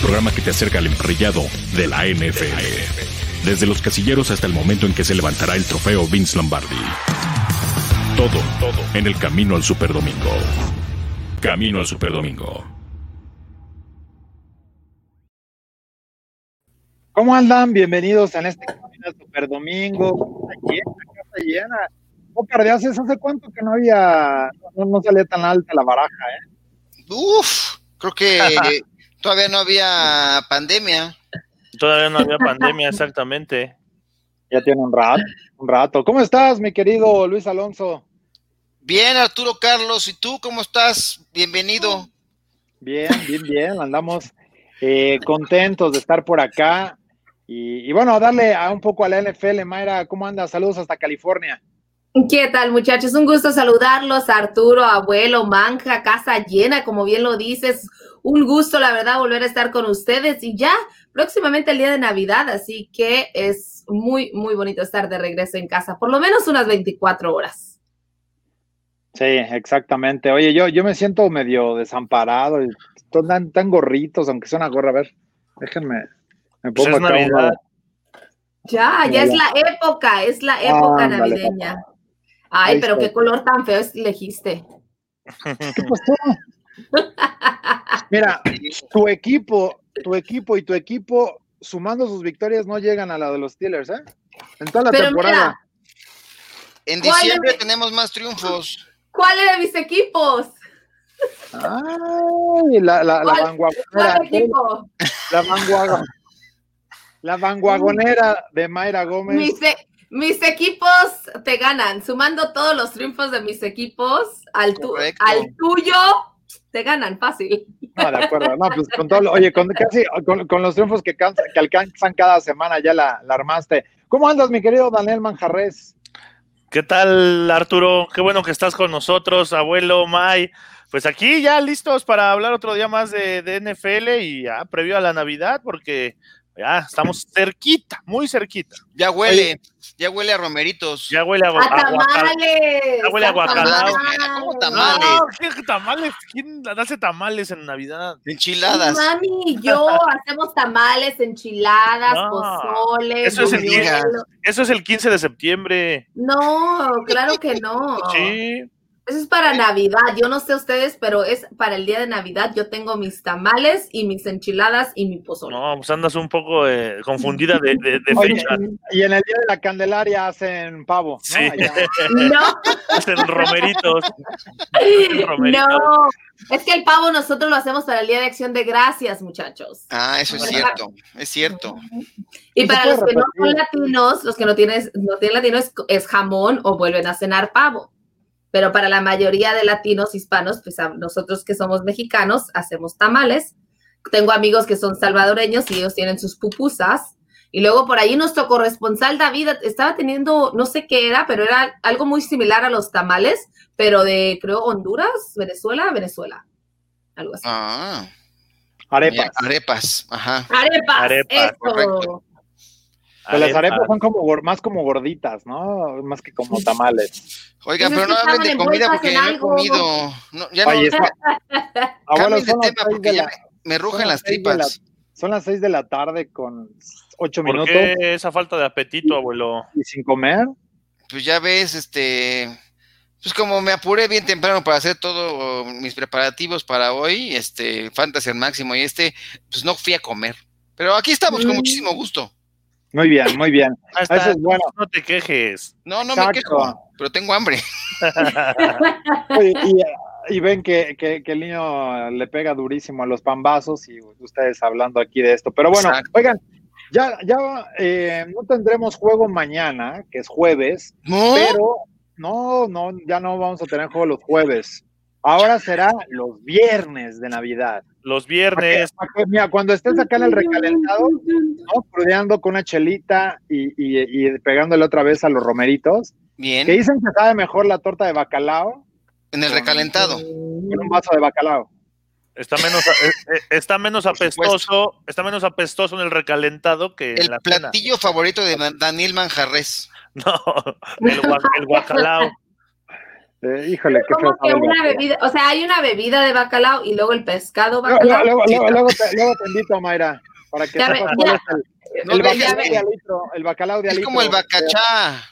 programa que te acerca al emparrillado de la NFL. Desde los casilleros hasta el momento en que se levantará el trofeo Vince Lombardi. Todo, todo en el camino al Superdomingo. Camino al Superdomingo. ¿Cómo andan? Bienvenidos en este Camino al Superdomingo. Casa llena, casa llena. Ócar de haces, ¿hace cuánto que no había, no, no salía tan alta la baraja, eh? Uf, creo que todavía no había pandemia. Todavía no había pandemia, exactamente. Ya tiene un rato, un rato. ¿Cómo estás, mi querido Luis Alonso? Bien, Arturo Carlos, ¿y tú cómo estás? Bienvenido. Bien, bien, bien. Andamos eh, contentos de estar por acá. Y, y, bueno, darle a un poco a la NFL. Mayra, ¿cómo andas? Saludos hasta California. ¿Qué tal, muchachos? Un gusto saludarlos, Arturo, abuelo, Manja, casa llena, como bien lo dices. Un gusto, la verdad, volver a estar con ustedes y ya próximamente el día de Navidad, así que es muy, muy bonito estar de regreso en casa, por lo menos unas 24 horas. Sí, exactamente. Oye, yo, yo me siento medio desamparado, tan, tan gorritos, aunque sea una gorra. A ver, déjenme, me pongo Pues Navidad. Ya, ya es la época, es la época navideña. Ay, Ahí pero qué color tan feo elegiste. ¿Qué pasó? Mira, tu equipo, tu equipo y tu equipo, sumando sus victorias, no llegan a la de los Steelers, ¿eh? En toda la Pero temporada. En ¿Cuál diciembre tenemos más triunfos. ¿Cuáles de mis equipos? Ay, la, la, la ¿Cuál- vanguagonera, ¿Cuál equipo? la la vanguagonera de Mayra Gómez. Mis, e- mis equipos te ganan, sumando todos los triunfos de mis equipos al, tu- Correcto. al tuyo, te ganan fácil. No, de acuerdo. No, pues con todo, lo- oye, con casi con, con los triunfos que, cansa- que alcanzan cada semana ya la, la armaste. ¿Cómo andas, mi querido Daniel Manjarres? ¿Qué tal, Arturo? Qué bueno que estás con nosotros, abuelo, May. Pues aquí ya listos para hablar otro día más de, de NFL y ya previo a la Navidad, porque ya estamos cerquita, muy cerquita. Ya huele, ya huele a romeritos. Ya huele a, ¡A a guacal- tamales! Ya huele a guacalao. ¿Cómo No, tamales? ¿qué tamales? ¿Quién hace tamales en Navidad? Enchiladas. Mami y yo hacemos tamales, enchiladas, No, pozole, eso es el. Eso es el 15 de septiembre. No, claro que no. Sí. Eso es para Navidad. Yo no sé ustedes, pero es para el día de Navidad. Yo tengo mis tamales y mis enchiladas y mi pozole. No, pues andas un poco eh, confundida de, de- de Oye, fecha. Y en el día de la Candelaria hacen pavo. ¿no? Sí. No, Hacen romeritos. Hacen romeritos. no. Es que el pavo nosotros lo hacemos para el Día de Acción de Gracias, muchachos. Ah, eso es cierto, es cierto. Y ¿Se para los que no son latinos, los que no tienen, no tienen latino es, es jamón o vuelven a cenar pavo. Pero para la mayoría de latinos hispanos, pues a nosotros que somos mexicanos, hacemos tamales. Tengo amigos que son salvadoreños y ellos tienen sus pupusas. Y luego por ahí nuestro corresponsal David estaba teniendo, no sé qué era, pero era algo muy similar a los tamales, pero de, creo, Honduras, Venezuela, Venezuela. Algo así. Ah, Arepas. arepas, ajá. Arepas, Arepas, eso. correcto. Pues las arepas son como más como gorditas, ¿no? Más que como tamales. Oiga, Pues es pero no hablen de comida porque no he comido. No, ya no, Oye, está- Abuelo, cambien de tema porque de ya la- me, me rugen las tripas. Son las seis de la tarde con ocho ¿Por minutos qué esa falta de apetito, abuelo? y sin comer. Pues ya ves, este, pues como me apuré bien temprano para hacer todos mis preparativos para hoy, este, Fantasy al máximo y este, pues no fui a comer. Pero aquí estamos con Mm. muchísimo gusto. Muy bien, muy bien. Eso es bueno. No te quejes. No, no me quejo, pero tengo hambre. Y, y ven que, que- que el niño le pega durísimo a los pambazos y ustedes hablando aquí de esto. Pero bueno, Exacto. oigan, ya, ya eh, no tendremos juego mañana, que es jueves, No, pero no, no, ya no vamos a tener juego los jueves. Ahora será los viernes de Navidad. Los viernes. Pa' que- Mira, cuando estés acá en el recalentado, ¿no? Prudeando con una chelita y, y- y pegándole otra vez a los romeritos, bien, que dicen que sabe mejor la torta de bacalao en el recalentado. con un vaso de bacalao. Está menos, eh, eh, está menos apestoso, está menos apestoso en el recalentado que en El la cena. platillo favorito de Dan- Daniel Manjarres. No, el, el guacalao. Eh, híjole, qué Como feo que una bebida, o sea, hay una bebida de bacalao y luego el pescado Luego, bacalao. luego, luego, luego te, luego te invito, Mayra, para que Ya sepas ve- cuál ya. es el, No el bacalao de alitro, el bacalao de Es como el bacachá.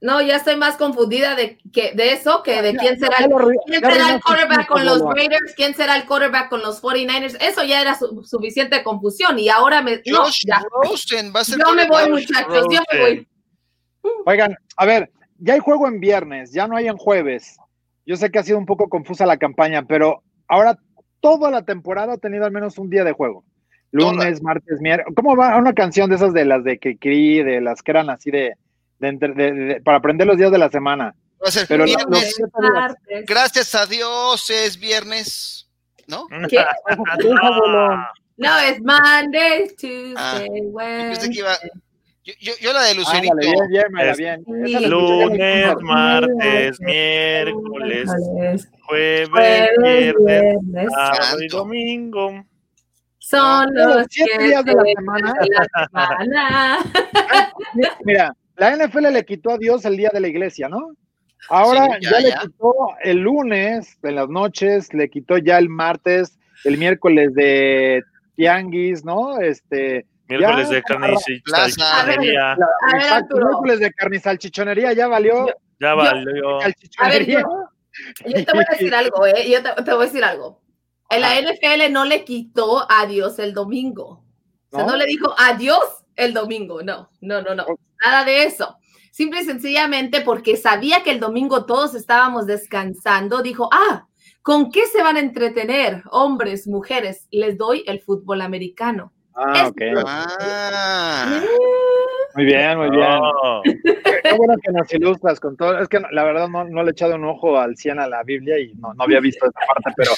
No, ya estoy más confundida de que de eso que de Ya, quién será ya el, quién será el quarterback con los. Raiders, quién será el quarterback con los 49ers. Eso ya era su- suficiente confusión y ahora me no, ya. Rosen va a ser Yo me voy, muchachos, yo me voy. Oigan, a ver, ya hay juego en viernes, ya no hay en jueves. Yo sé que ha sido un poco confusa la campaña, pero ahora toda la temporada ha tenido al menos un día de juego. Lunes, martes, miércoles. ¿Cómo va una canción de esas de las de Cricri, de las que eran así de, de entre- de- de- para aprender los días de la semana? Va a ser Pero la- viernes. los. Gracias a Dios es viernes, ¿no? ¿Qué? abuelo. No, es Monday, Tuesday, Ah, pensé que iba. Yo, yo, yo la de Lucerito. Ándale, bien, bien, bien. Sí. Lunes, martes, miércoles, jueves, jueves, viernes, sábado y domingo. Son Los siete días de la semana. de la semana. Mira, la NFL le quitó a Dios el día de la iglesia, ¿no? Ahora Sí, ya, ya, le ya. quitó el lunes en las noches, le quitó ya el martes, el miércoles de tianguis, ¿no? Este, Miércoles Ya, de carne y salchichonería. A ver, miércoles de carne y salchichonería ya valió. Ya valió. salchichonería. Yo te voy a decir algo, ¿eh? Yo te, te voy a decir algo. En la NFL no le quitó adiós el domingo. O sea, ¿No? no le dijo adiós el domingo. No, no, no, no. Nada de eso. Simple y sencillamente porque sabía que el domingo todos estábamos descansando, dijo, ah, ¿con qué se van a entretener? Hombres, mujeres, les doy el fútbol americano. Ah, ok. Ah, Muy bien, muy bien. No. Qué bueno que nos ilustras con todo. Es que la verdad no, no le he echado un ojo al 100 a la Biblia y no, no había visto esa parte, pero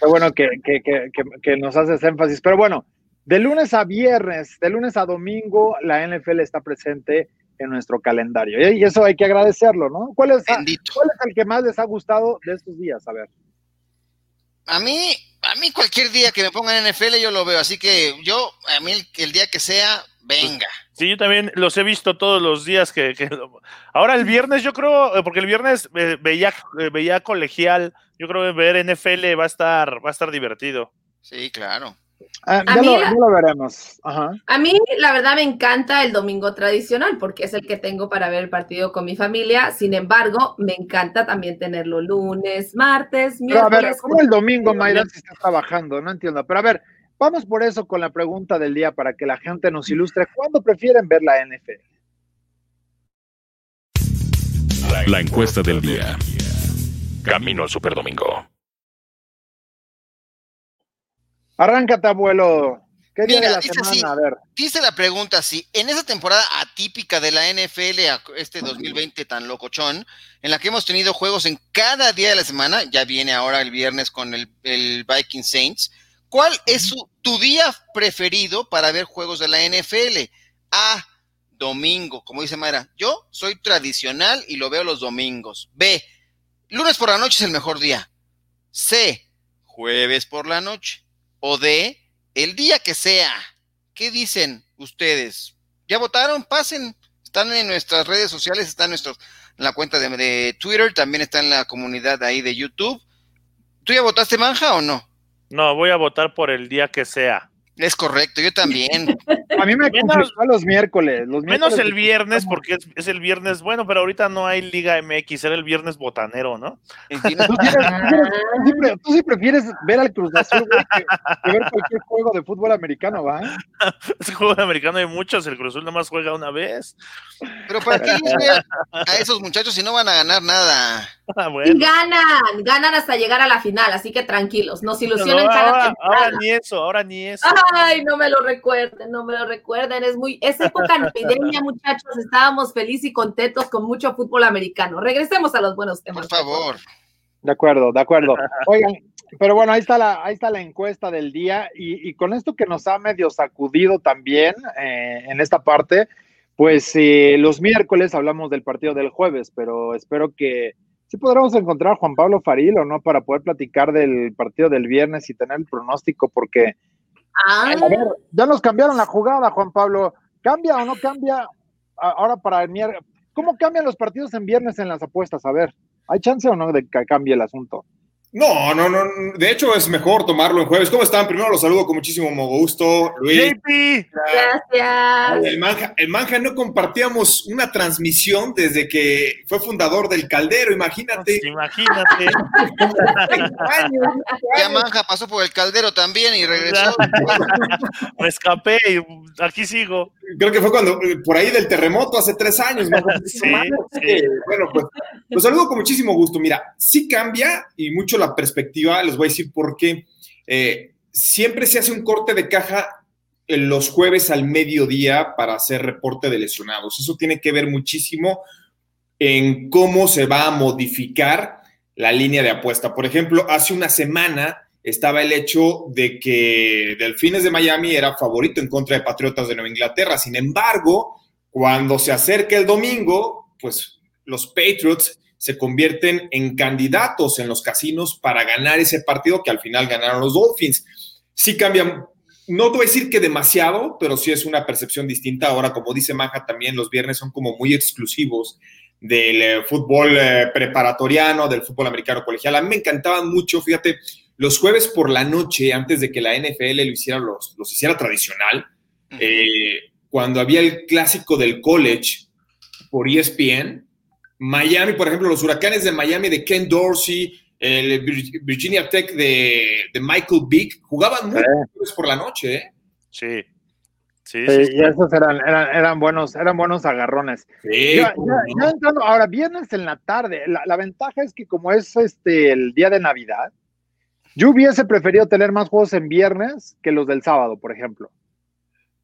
qué bueno que, que, que, que, que nos haces énfasis. Pero bueno, de lunes a viernes, de lunes a domingo, la NFL está presente en nuestro calendario y eso hay que agradecerlo, ¿no? ¿Cuál es, bendito. cuál es el que más les ha gustado de estos días? A ver. A mí, a mí cualquier día que me pongan NFL yo lo veo, así que yo, a mí el, el día que sea, venga. Sí, yo también los he visto todos los días que, que- ahora el viernes yo creo, eh, porque el viernes eh, veía, eh, veía colegial, yo creo que ver NFL va a estar, va a estar divertido. Sí, claro. Ah, A ya, mí lo, la- ya lo veremos. Ajá. A mí, la verdad, me encanta el domingo tradicional porque es el que tengo para ver el partido con mi familia. Sin embargo, me encanta también tenerlo lunes, martes, Pero a ver, miércoles. ¿cómo el domingo, Mayra, si está trabajando? No entiendo. Pero a ver, vamos por eso con la pregunta del día para que la gente nos ilustre. ¿Cuándo prefieren ver la NFL? La encuesta del día. Camino al Superdomingo. Arráncate, abuelo. ¿Qué día Mira, de la dice semana? así. A ver. Dice la pregunta si en esa temporada atípica de la NFL, este 2020 tan locochón, en la que hemos tenido juegos en cada día de la semana, ya viene ahora el viernes con el, el Viking Saints, ¿cuál es su- tu día preferido para ver juegos de la NFL? A, domingo, como dice Mayra, yo soy tradicional y lo veo los domingos. B, lunes por la noche es el mejor día. C, jueves por la noche. O D, el día que sea. ¿Qué dicen ustedes? ¿Ya votaron? Pasen. Están en nuestras redes sociales, están en, nuestros, en la cuenta de, de Twitter, también está en la comunidad ahí de YouTube. ¿Tú ya votaste, Manja, o no? No, voy a votar por el día que sea. Es correcto, yo también. A mí me Menos- los miércoles. Los Menos miércoles el viernes, porque es, es el viernes bueno, pero ahorita no hay Liga MX, era el viernes botanero, ¿no? Tú, sí eres- tú tú sí prefieres ver al Cruz Azul güey, que, que ver cualquier juego de fútbol americano, ¿va? Ese juego americano hay muchos, el Cruz Azul nomás juega una vez. Pero ¿para qué a, esos muchachos si no van a ganar nada? Ah, Y ganan, ganan hasta llegar a la final, así que tranquilos, nos ilusionan No, cada ahora, ahora ni eso, ahora ni eso. Ay, no me lo recuerden, no me lo recuerden. Es muy, es época navideña, muchachos. Estábamos felices y contentos con mucho fútbol americano. Regresemos a los buenos temas. Por favor. De acuerdo, de acuerdo. Oigan, pero bueno, ahí está la, ahí está la encuesta del día y, y con esto que nos ha medio sacudido también eh, en esta parte, pues eh, los miércoles hablamos del partido del jueves, pero espero que sí podremos encontrar a Juan Pablo Farilo, ¿no? Para poder platicar del partido del viernes y tener el pronóstico, porque Ah, a ver, ya nos cambiaron la jugada, Juan Pablo. ¿Cambia o no cambia ahora para el miércoles? ¿Cómo cambian los partidos en viernes en las apuestas? A ver. ¿Hay chance o no de que cambie el asunto? No, no, no. De hecho, es mejor tomarlo en jueves. ¿Cómo están? Primero los saludo con muchísimo gusto. Luis. Gracias. El Manja, el Manja no compartíamos una transmisión desde que fue fundador del Caldero, imagínate. Imagínate. Ya Manja pasó por el Caldero también y regresó. Me escapé y aquí sigo. Creo que fue cuando, por ahí del terremoto, hace tres años. ¿no? Sí, sí. Bueno, pues los saludo con muchísimo gusto. Mira, sí cambia y mucho la perspectiva, les voy a decir por qué. Eh, siempre se hace un corte de caja los jueves al mediodía para hacer reporte de lesionados. Eso tiene que ver muchísimo en cómo se va a modificar la línea de apuesta. Por ejemplo, hace una semana estaba el hecho de que Delfines de Miami era favorito en contra de Patriotas de Nueva Inglaterra. Sin embargo, cuando se acerca el domingo, pues los Patriots se convierten en candidatos en los casinos para ganar ese partido que al final ganaron los Dolphins. Sí cambian, no te voy a decir que demasiado, pero sí es una percepción distinta. Ahora, como dice Maja, también los viernes son como muy exclusivos del eh, fútbol eh, preparatoriano, del fútbol americano colegial. A mí me encantaban mucho, fíjate, los jueves por la noche, antes de que la NFL lo hiciera, los, los hiciera tradicional, eh, cuando había el clásico del college por ESPN, Miami, por ejemplo, los huracanes de Miami de Ken Dorsey, el Virginia Tech de, de Michael Vick, jugaban muy Sí. por la noche, ¿eh? Sí. Sí, Sí, sí, y esos eran, eran, eran buenos, eran buenos agarrones. Sí, Ya, cómo ya- no. ya entrando, ahora, viernes en la tarde, la, la ventaja es que como es este el día de Navidad, yo hubiese preferido tener más juegos en viernes que los del sábado, por ejemplo.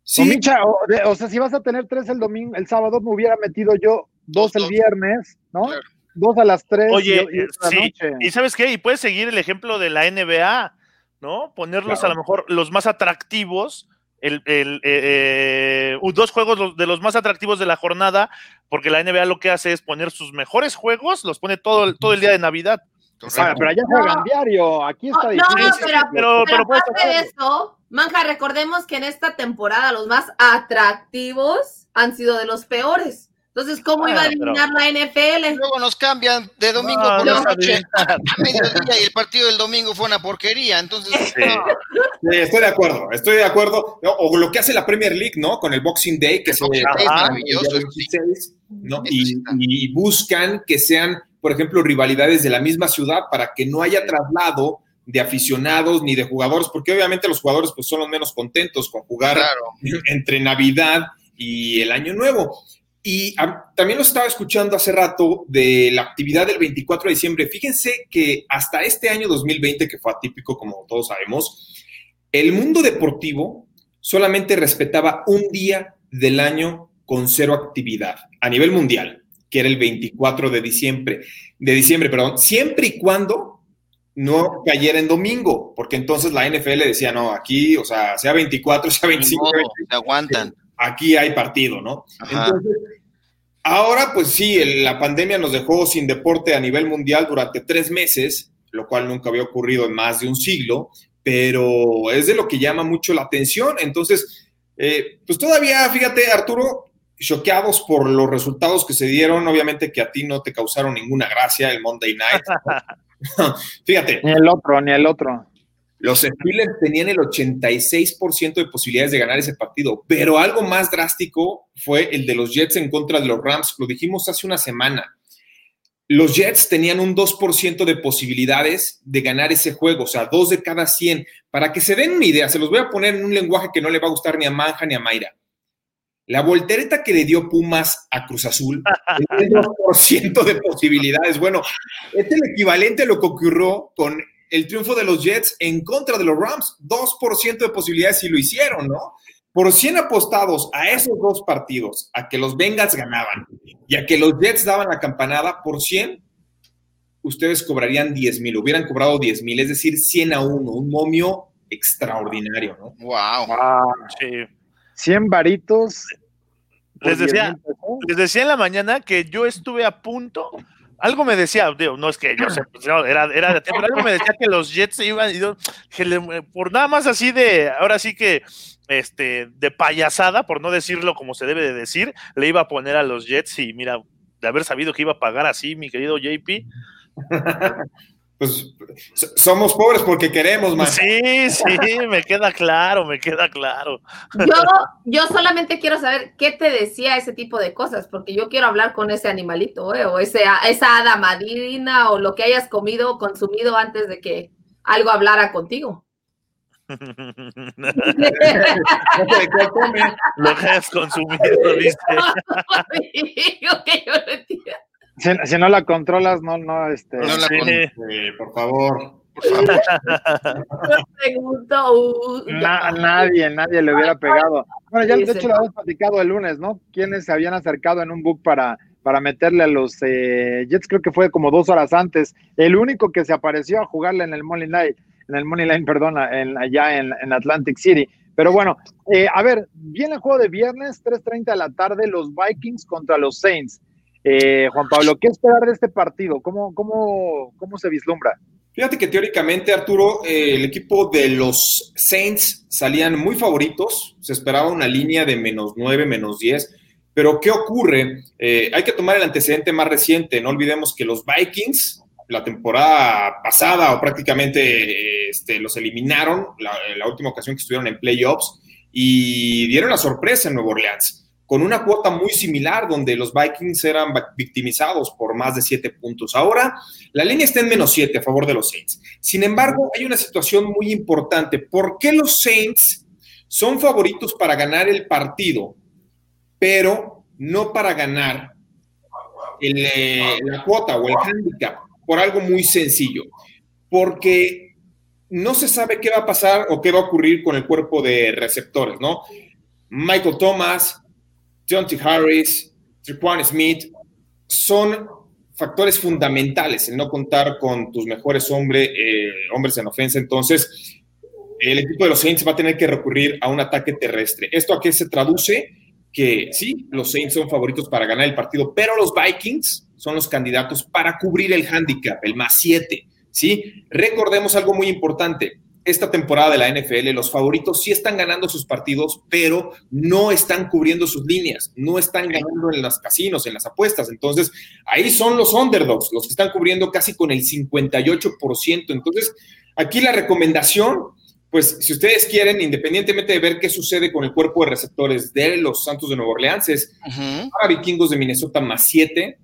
Sí, O, Micha, o, de- o sea, si vas a tener tres el domingo, el sábado, me hubiera metido yo dos el viernes, ¿no? Claro. Dos a las tres. Oye, y- sí, noche. y sabes qué, y puedes seguir el ejemplo de la NBA, ¿no? Ponerlos Claro. a lo mejor los más atractivos, el, el, eh, eh, dos juegos de los más atractivos de la jornada, porque la NBA lo que hace es poner sus mejores juegos, los pone todo el día de Navidad. Ah, pero allá juegan No. diario, aquí está No, difícil. no, pero, pero- pero pero aparte de eso, Manja, recordemos que en esta temporada los más atractivos han sido de los peores. Entonces, ¿cómo iba a pero- eliminar la NFL? Luego nos cambian de domingo No, por la noche a mediodía y el partido del domingo fue una porquería. Entonces, Sí. no. Sí, estoy de acuerdo, estoy de acuerdo. O, o lo que hace la Premier League, ¿no? Con el Boxing Day, que El se Boxing Day es maravilloso, el día eso sí. 26, ¿no? Eso Y, sí está. y buscan que sean, por ejemplo, rivalidades de la misma ciudad para que no haya traslado de aficionados ni de jugadores, porque obviamente los jugadores pues son los menos contentos con jugar claro. entre Navidad y el Año Nuevo. Y también lo estaba escuchando hace rato de la actividad del 24 de diciembre. Fíjense que hasta este año 2020, que fue atípico como todos sabemos, el mundo deportivo solamente respetaba un día del año con cero actividad a nivel mundial, que era el 24 de diciembre, de diciembre, perdón, siempre y cuando no cayera en domingo, porque entonces la NFL decía, no, aquí, o sea, sea 24, sea Ni 25, modo, se aguantan. aquí hay partido, ¿no? Ajá. Entonces, ahora pues sí, el- la pandemia nos dejó sin deporte a nivel mundial durante tres meses, lo cual nunca había ocurrido en más de un siglo, pero es de lo que llama mucho la atención. Entonces, eh, pues todavía, fíjate, Arturo, choqueados por los resultados que se dieron, obviamente que a ti no te causaron ninguna gracia el Monday Night. fíjate, Ni el otro, ni el otro. los Steelers tenían el 86% de posibilidades de ganar ese partido, pero algo más drástico fue el de los Jets en contra de los Rams. Lo dijimos hace una semana. Los Jets tenían un 2% de posibilidades de ganar ese juego, o sea, dos de cada 100. Para que se den una idea, se los voy a poner en un lenguaje que no le va a gustar ni a Manja ni a Mayra. La voltereta que le dio Pumas a Cruz Azul, el 2% de posibilidades. Bueno, es el equivalente a lo que ocurrió con el triunfo de los Jets en contra de los Rams, 2% de posibilidades si lo hicieron, ¿no? Por 100 apostados a esos dos partidos, a que los Bengals ganaban y a que los Jets daban la campanada, por 100, ustedes cobrarían 10 mil, hubieran cobrado 10 mil, es decir, 100 a 1, un momio extraordinario, ¿no? Wow. Ah, Sí. 100 varitos. por Les decía- 10,000 pesos. Les decía en la mañana que yo estuve a punto. Algo me decía, digo, no es que yo sé, pues, no, era, era de tiempo, pero algo me decía que los Jets se iban, y yo, que le- por nada más así de, ahora sí que, este, de payasada, por no decirlo como se debe de decir, le iba a poner a los Jets y mira, de haber sabido que iba a pagar así, mi querido JP. pues somos pobres porque queremos más. Sí, sí, me queda claro, me queda claro. Yo, yo solamente quiero saber qué te decía ese tipo de cosas, porque yo quiero hablar con ese animalito, ¿eh? o ese, esa hada madrina, o lo que hayas comido o consumido antes de que algo hablara contigo. lo que has consumido, dice. que yo si, no la controlas, no, no, este. No la por favor. nadie, nadie le hubiera pegado. Bueno, ya de hecho lo habíamos platicado el lunes, ¿no? Quienes se habían acercado en un book para, para meterle a los eh, Jets, creo que fue como dos horas antes. El único que se apareció a jugarle en el Money Line, en el Money Line, perdón, en, allá en, en Atlantic City. Pero bueno, eh, a ver, viene el juego de viernes, 3.30 de la tarde, los Vikings contra los Saints. Eh, Juan Pablo, ¿qué esperar de este partido? ¿Cómo, cómo, cómo se vislumbra? Fíjate que teóricamente, Arturo, eh, el equipo de los Saints salían muy favoritos, se esperaba una línea de menos 9, menos 10, pero ¿qué ocurre? Eh, hay que tomar el antecedente más reciente, no olvidemos que los Vikings la temporada pasada o prácticamente este, los eliminaron, la, la última ocasión que estuvieron en playoffs, y dieron la sorpresa en Nueva Orleans con una cuota muy similar donde los Vikings eran victimizados por más de siete puntos. Ahora la línea está en menos siete a favor de los Saints. Sin embargo, hay una situación muy importante. ¿Por qué los Saints son favoritos para ganar el partido, pero no para ganar eh, la cuota o el handicap? Por algo muy sencillo. Porque no se sabe qué va a pasar o qué va a ocurrir con el cuerpo de receptores, ¿no? Michael Thomas, John T. Harris, Triquan Smith, son factores fundamentales en no contar con tus mejores eh, hombres en ofensa. Entonces, el equipo de los Saints va a tener que recurrir a un ataque terrestre. ¿Esto a qué se traduce? Que sí, los Saints son favoritos para ganar el partido, pero los Vikings son los candidatos para cubrir el handicap, el más 7. ¿sí? Recordemos algo muy importante esta temporada de la NFL, los favoritos sí están ganando sus partidos, pero no están cubriendo sus líneas, no están ganando en los casinos, en las apuestas. Entonces, ahí son los underdogs, los que están cubriendo casi con el 58%. Entonces, aquí la recomendación, pues si ustedes quieren, independientemente de ver qué sucede con el cuerpo de receptores de los Santos de Nueva Orleans, es para Vikingos de Minnesota más 7,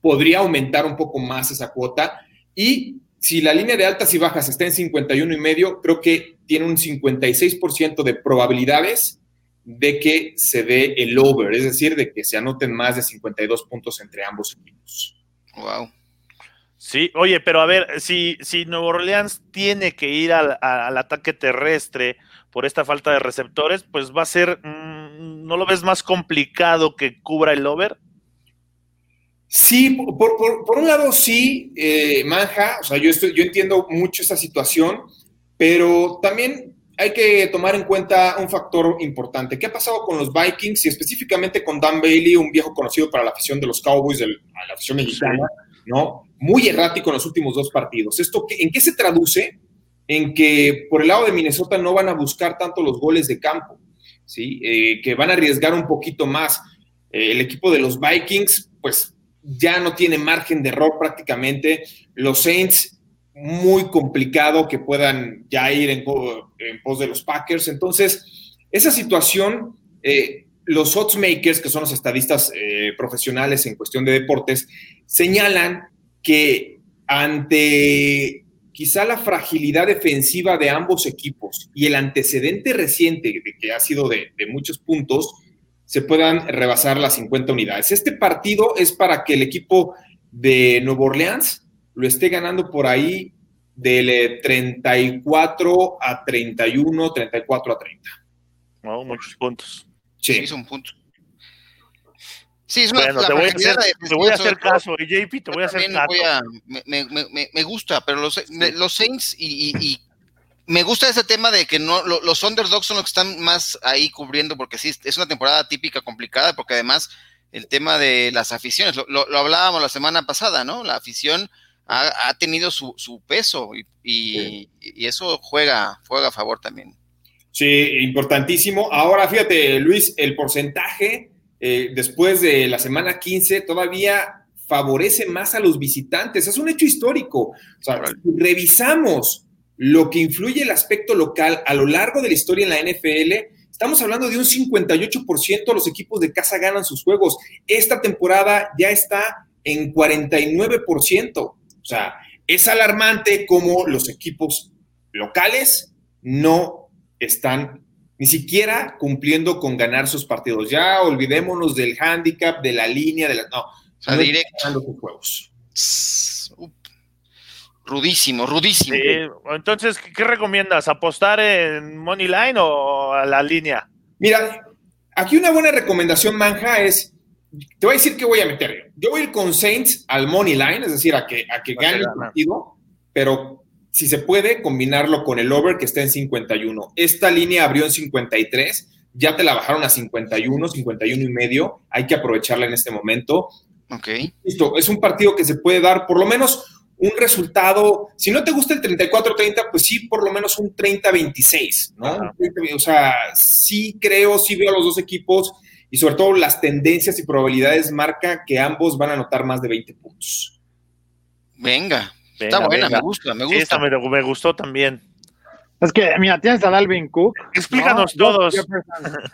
podría aumentar un poco más esa cuota y si la línea de altas y bajas está en 51 y medio, creo que tiene un 56% de probabilidades de que se dé el over, es decir, de que se anoten más de 52 puntos entre ambos equipos. Wow. Sí, oye, pero a ver, si, si Nuevo Orleans tiene que ir al, ataque terrestre por esta falta de receptores, pues va a ser, mm, ¿no lo ves más complicado que cubra el over? Sí, por, un lado sí, eh, Manja, o sea, yo, estoy, yo entiendo mucho esa situación, pero también hay que tomar en cuenta un factor importante. ¿Qué ha pasado con los Vikings y específicamente con Dan Bailey, un viejo conocido para la afición de los Cowboys, de la afición mexicana, ¿no? Muy errático en los últimos dos partidos. ¿Esto en qué se traduce? En que por el lado de Minnesota no van a buscar tanto los goles de campo, ¿sí? Eh, que van a arriesgar un poquito más. Eh, el equipo de los Vikings, pues ya no tiene margen de error prácticamente. Los Saints, muy complicado que puedan ya ir en, pos de los Packers. Entonces, esa situación, eh, los oddsmakers, que son los estadistas eh, profesionales en cuestión de deportes, señalan que ante quizá la fragilidad defensiva de ambos equipos y el antecedente reciente de que ha sido de muchos puntos, se puedan rebasar las 50 unidades. Este partido es para que el equipo de Nuevo Orleans lo esté ganando por ahí del 34 a 31, 34 a 30. No, muchos puntos. Sí, es un punto. Sí, es una, bueno, te, voy a hacer, te voy a hacer caso, JP, te voy a hacer caso. me, me, me, gusta, pero los, los Saints y, y, me gusta ese tema de que no los underdogs son los que están más ahí cubriendo, porque sí, es una temporada típica complicada, porque además el tema de las aficiones, lo, hablábamos la semana pasada, ¿no? La afición ha, tenido su, peso y, eso juega, juega a favor también. Sí, importantísimo. Ahora fíjate, Luis, el porcentaje eh, después de la semana 15 todavía favorece más a los visitantes. Es un hecho histórico. O sea, si revisamos lo que influye el aspecto local a lo largo de la historia en la NFL, estamos hablando de un 58% los equipos de casa ganan sus juegos. Esta temporada ya está en 49%. O sea, es alarmante cómo los equipos locales no están ni siquiera cumpliendo con ganar sus partidos. Ya olvidémonos del handicap, de la línea, de la... No, sea, directo. sus juegos. Rudísimo, rudísimo. entonces, ¿qué recomiendas? ¿Apostar en Money Line o a la línea? Mira, aquí una buena recomendación, Manja, es, te voy a decir que voy a meter. Yo voy a ir con Saints al Money Line, es decir, a que, a que gane el partido, pero si se puede, combinarlo con el over que está en 51. Esta línea abrió en 53, ya te la bajaron a 51, 51 y medio, hay que aprovecharla en este momento. Ok. Listo, es un partido que se puede dar por lo menos un resultado, si no te gusta el 34-30, pues sí, por lo menos un 30-26, ¿no? O sea, sí creo, sí veo a los dos equipos y sobre todo las tendencias y probabilidades marca que ambos van a anotar más de 20 puntos. Venga, está buena, me gusta, me gusta. Esta me, gustó también. Es que, mira, tienes a Dalvin Cook. Explícanos todos.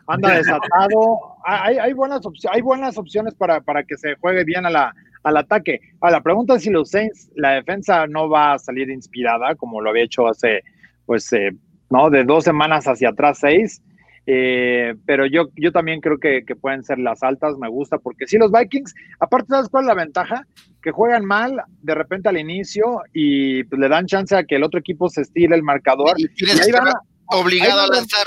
Anda desatado. Hay, hay, buenas, hay buenas opciones para, para que se juegue bien a la, al ataque. a la pregunta es si los Saints, la defensa no va a salir inspirada, como lo había hecho hace, pues, eh, ¿no? De dos semanas hacia atrás, seis. Eh, pero yo, yo también creo que, pueden ser las altas, me gusta, porque si los Vikings, aparte, ¿sabes cuál es la ventaja? Que juegan mal de repente al inicio y pues, le dan chance a que el otro equipo se estire el marcador. Y, ahí van, obligado a lanzar.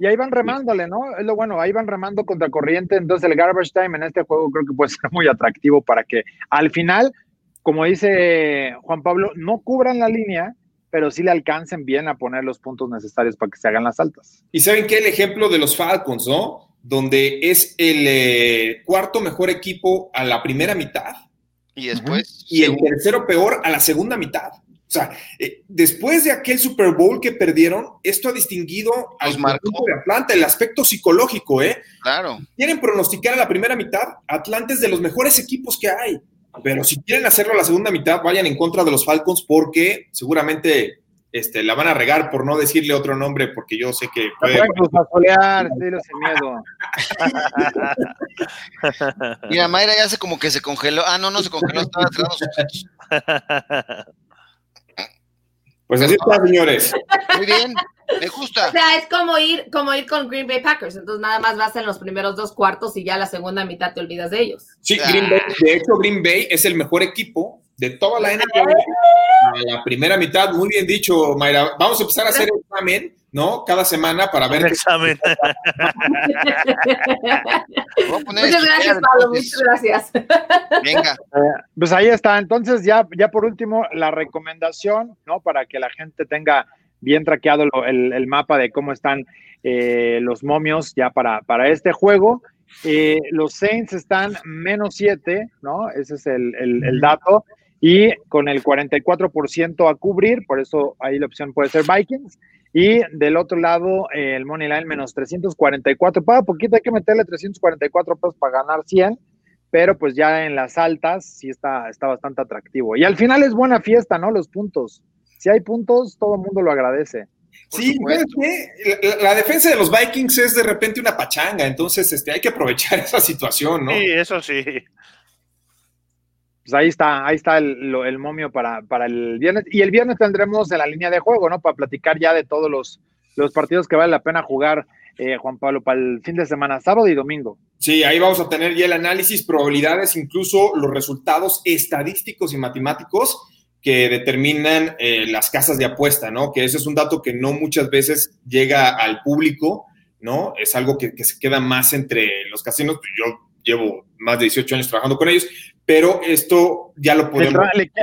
Y ahí van remándole, ¿no? Es lo bueno, ahí van remando contra corriente. Entonces el garbage time en este juego creo que puede ser muy atractivo para que al final, como dice Juan Pablo, no cubran la línea, pero sí le alcancen bien a poner los puntos necesarios para que se hagan las altas. Y saben que el ejemplo de los Falcons, ¿no? Donde es el eh, cuarto mejor equipo a la primera mitad. Y después. Y el tercero peor a la segunda mitad. O sea, eh, después de aquel Super Bowl que perdieron, esto ha distinguido al conjunto de Atlanta, el aspecto psicológico, ¿eh? Claro. Quieren pronosticar a la primera mitad, Atlanta es de los mejores equipos que hay. Pero si quieren hacerlo a la segunda mitad, vayan en contra de los Falcons porque seguramente este, la van a regar por no decirle otro nombre, porque yo sé que puede. Pasolear, sin miedo. Mira, Mayra ya hace como que se congeló. Ah, no, no se congeló, estaba cerrando sus pues así está, señores. Muy bien, me gusta. O sea, es como ir, como ir con Green Bay Packers. Entonces nada más vas en los primeros dos cuartos y ya la segunda mitad te olvidas de ellos. Sí, Green Bay, de hecho, Green Bay es el mejor equipo de toda la NFL. La primera mitad, muy bien dicho, Mayra. Vamos a empezar a hacer el examen, ¿no? Cada semana para ver. El examen. muchas gracias, Pablo. Muchas gracias. Venga. Eh, pues ahí está. Entonces, ya, ya por último, la recomendación, ¿no? Para que la gente tenga bien traqueado el, mapa de cómo están eh, los momios ya para, para este juego. Eh, los Saints están menos 7, ¿no? Ese es el, el dato y con el 44% a cubrir, por eso ahí la opción puede ser Vikings. Y del otro lado, el Money Line menos 344. Para poquito hay que meterle 344 pesos para ganar 100, pero pues ya en las altas sí está, está bastante atractivo. Y al final es buena fiesta, ¿no? Los puntos. Si hay puntos, todo el mundo lo agradece. Sí, la, la, defensa de los Vikings es de repente una pachanga, entonces este, hay que aprovechar esa situación, ¿no? Sí, eso sí pues ahí está, ahí está el, momio para, para, el viernes. Y el viernes tendremos en la línea de juego, ¿no? Para platicar ya de todos los, los partidos que vale la pena jugar, eh, Juan Pablo, para el fin de semana, sábado y domingo. Sí, ahí vamos a tener ya el análisis, probabilidades, incluso los resultados estadísticos y matemáticos que determinan eh, las casas de apuesta, ¿no? Que ese es un dato que no muchas veces llega al público, ¿no? Es algo que, se queda más entre los casinos. Yo llevo más de 18 años trabajando con ellos, pero esto ya lo podemos.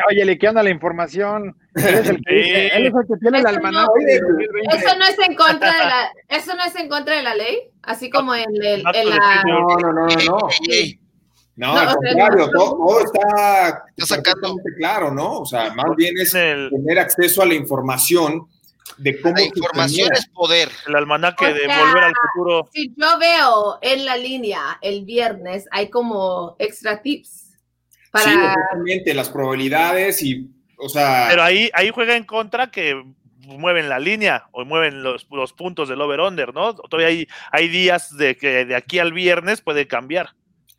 oye, le queda la información. Él es el que, él es el que tiene el almanaque Eso no es en contra de la, eso no es en contra de la ley, así como en, el, en la. No, no, no, no. No, al contrario, todo, está, está sacando claro, ¿no? O sea, más bien es tener acceso a la información de cómo La información es poder. El almanaque O de sea, volver al futuro. Si yo veo en la línea el viernes, hay como extra tips para... Sí, exactamente, las probabilidades y, o sea, Pero ahí, ahí juega en contra que mueven la línea o mueven los, los puntos del over-under, ¿no? Todavía hay, hay días de que de aquí al viernes puede cambiar.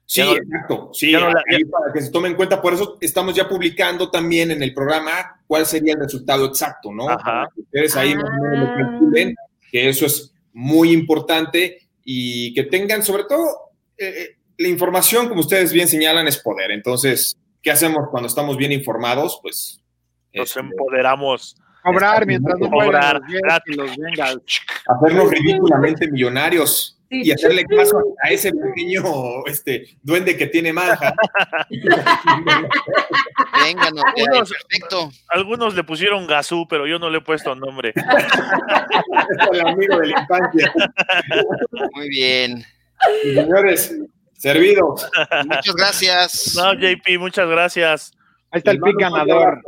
sí, no- exacto, sí, no la- ahí para que se tome en cuenta, por eso estamos ya publicando también en el programa cuál sería el resultado exacto, ¿no? Ajá. Para que ustedes ahí más o menos lo Ah. calculen, que eso es muy importante y que tengan sobre todo eh, eh, la información, como ustedes bien señalan, es poder. Entonces, ¿qué hacemos cuando estamos bien informados? Pues Nos este, empoderamos. Cobrar mientras no Cobrar, los hacernos ridículamente millonarios Sí. y hacerle caso a ese pequeño este, duende que tiene manja. Venga, no, ya, Unos- perfecto. Algunos le pusieron Gazú, pero yo no le he puesto nombre. Es el amigo de la infancia. Muy bien. Y, señores, servidos. Muchas gracias. No, JP, muchas gracias. Ahí está el Les pick ganador.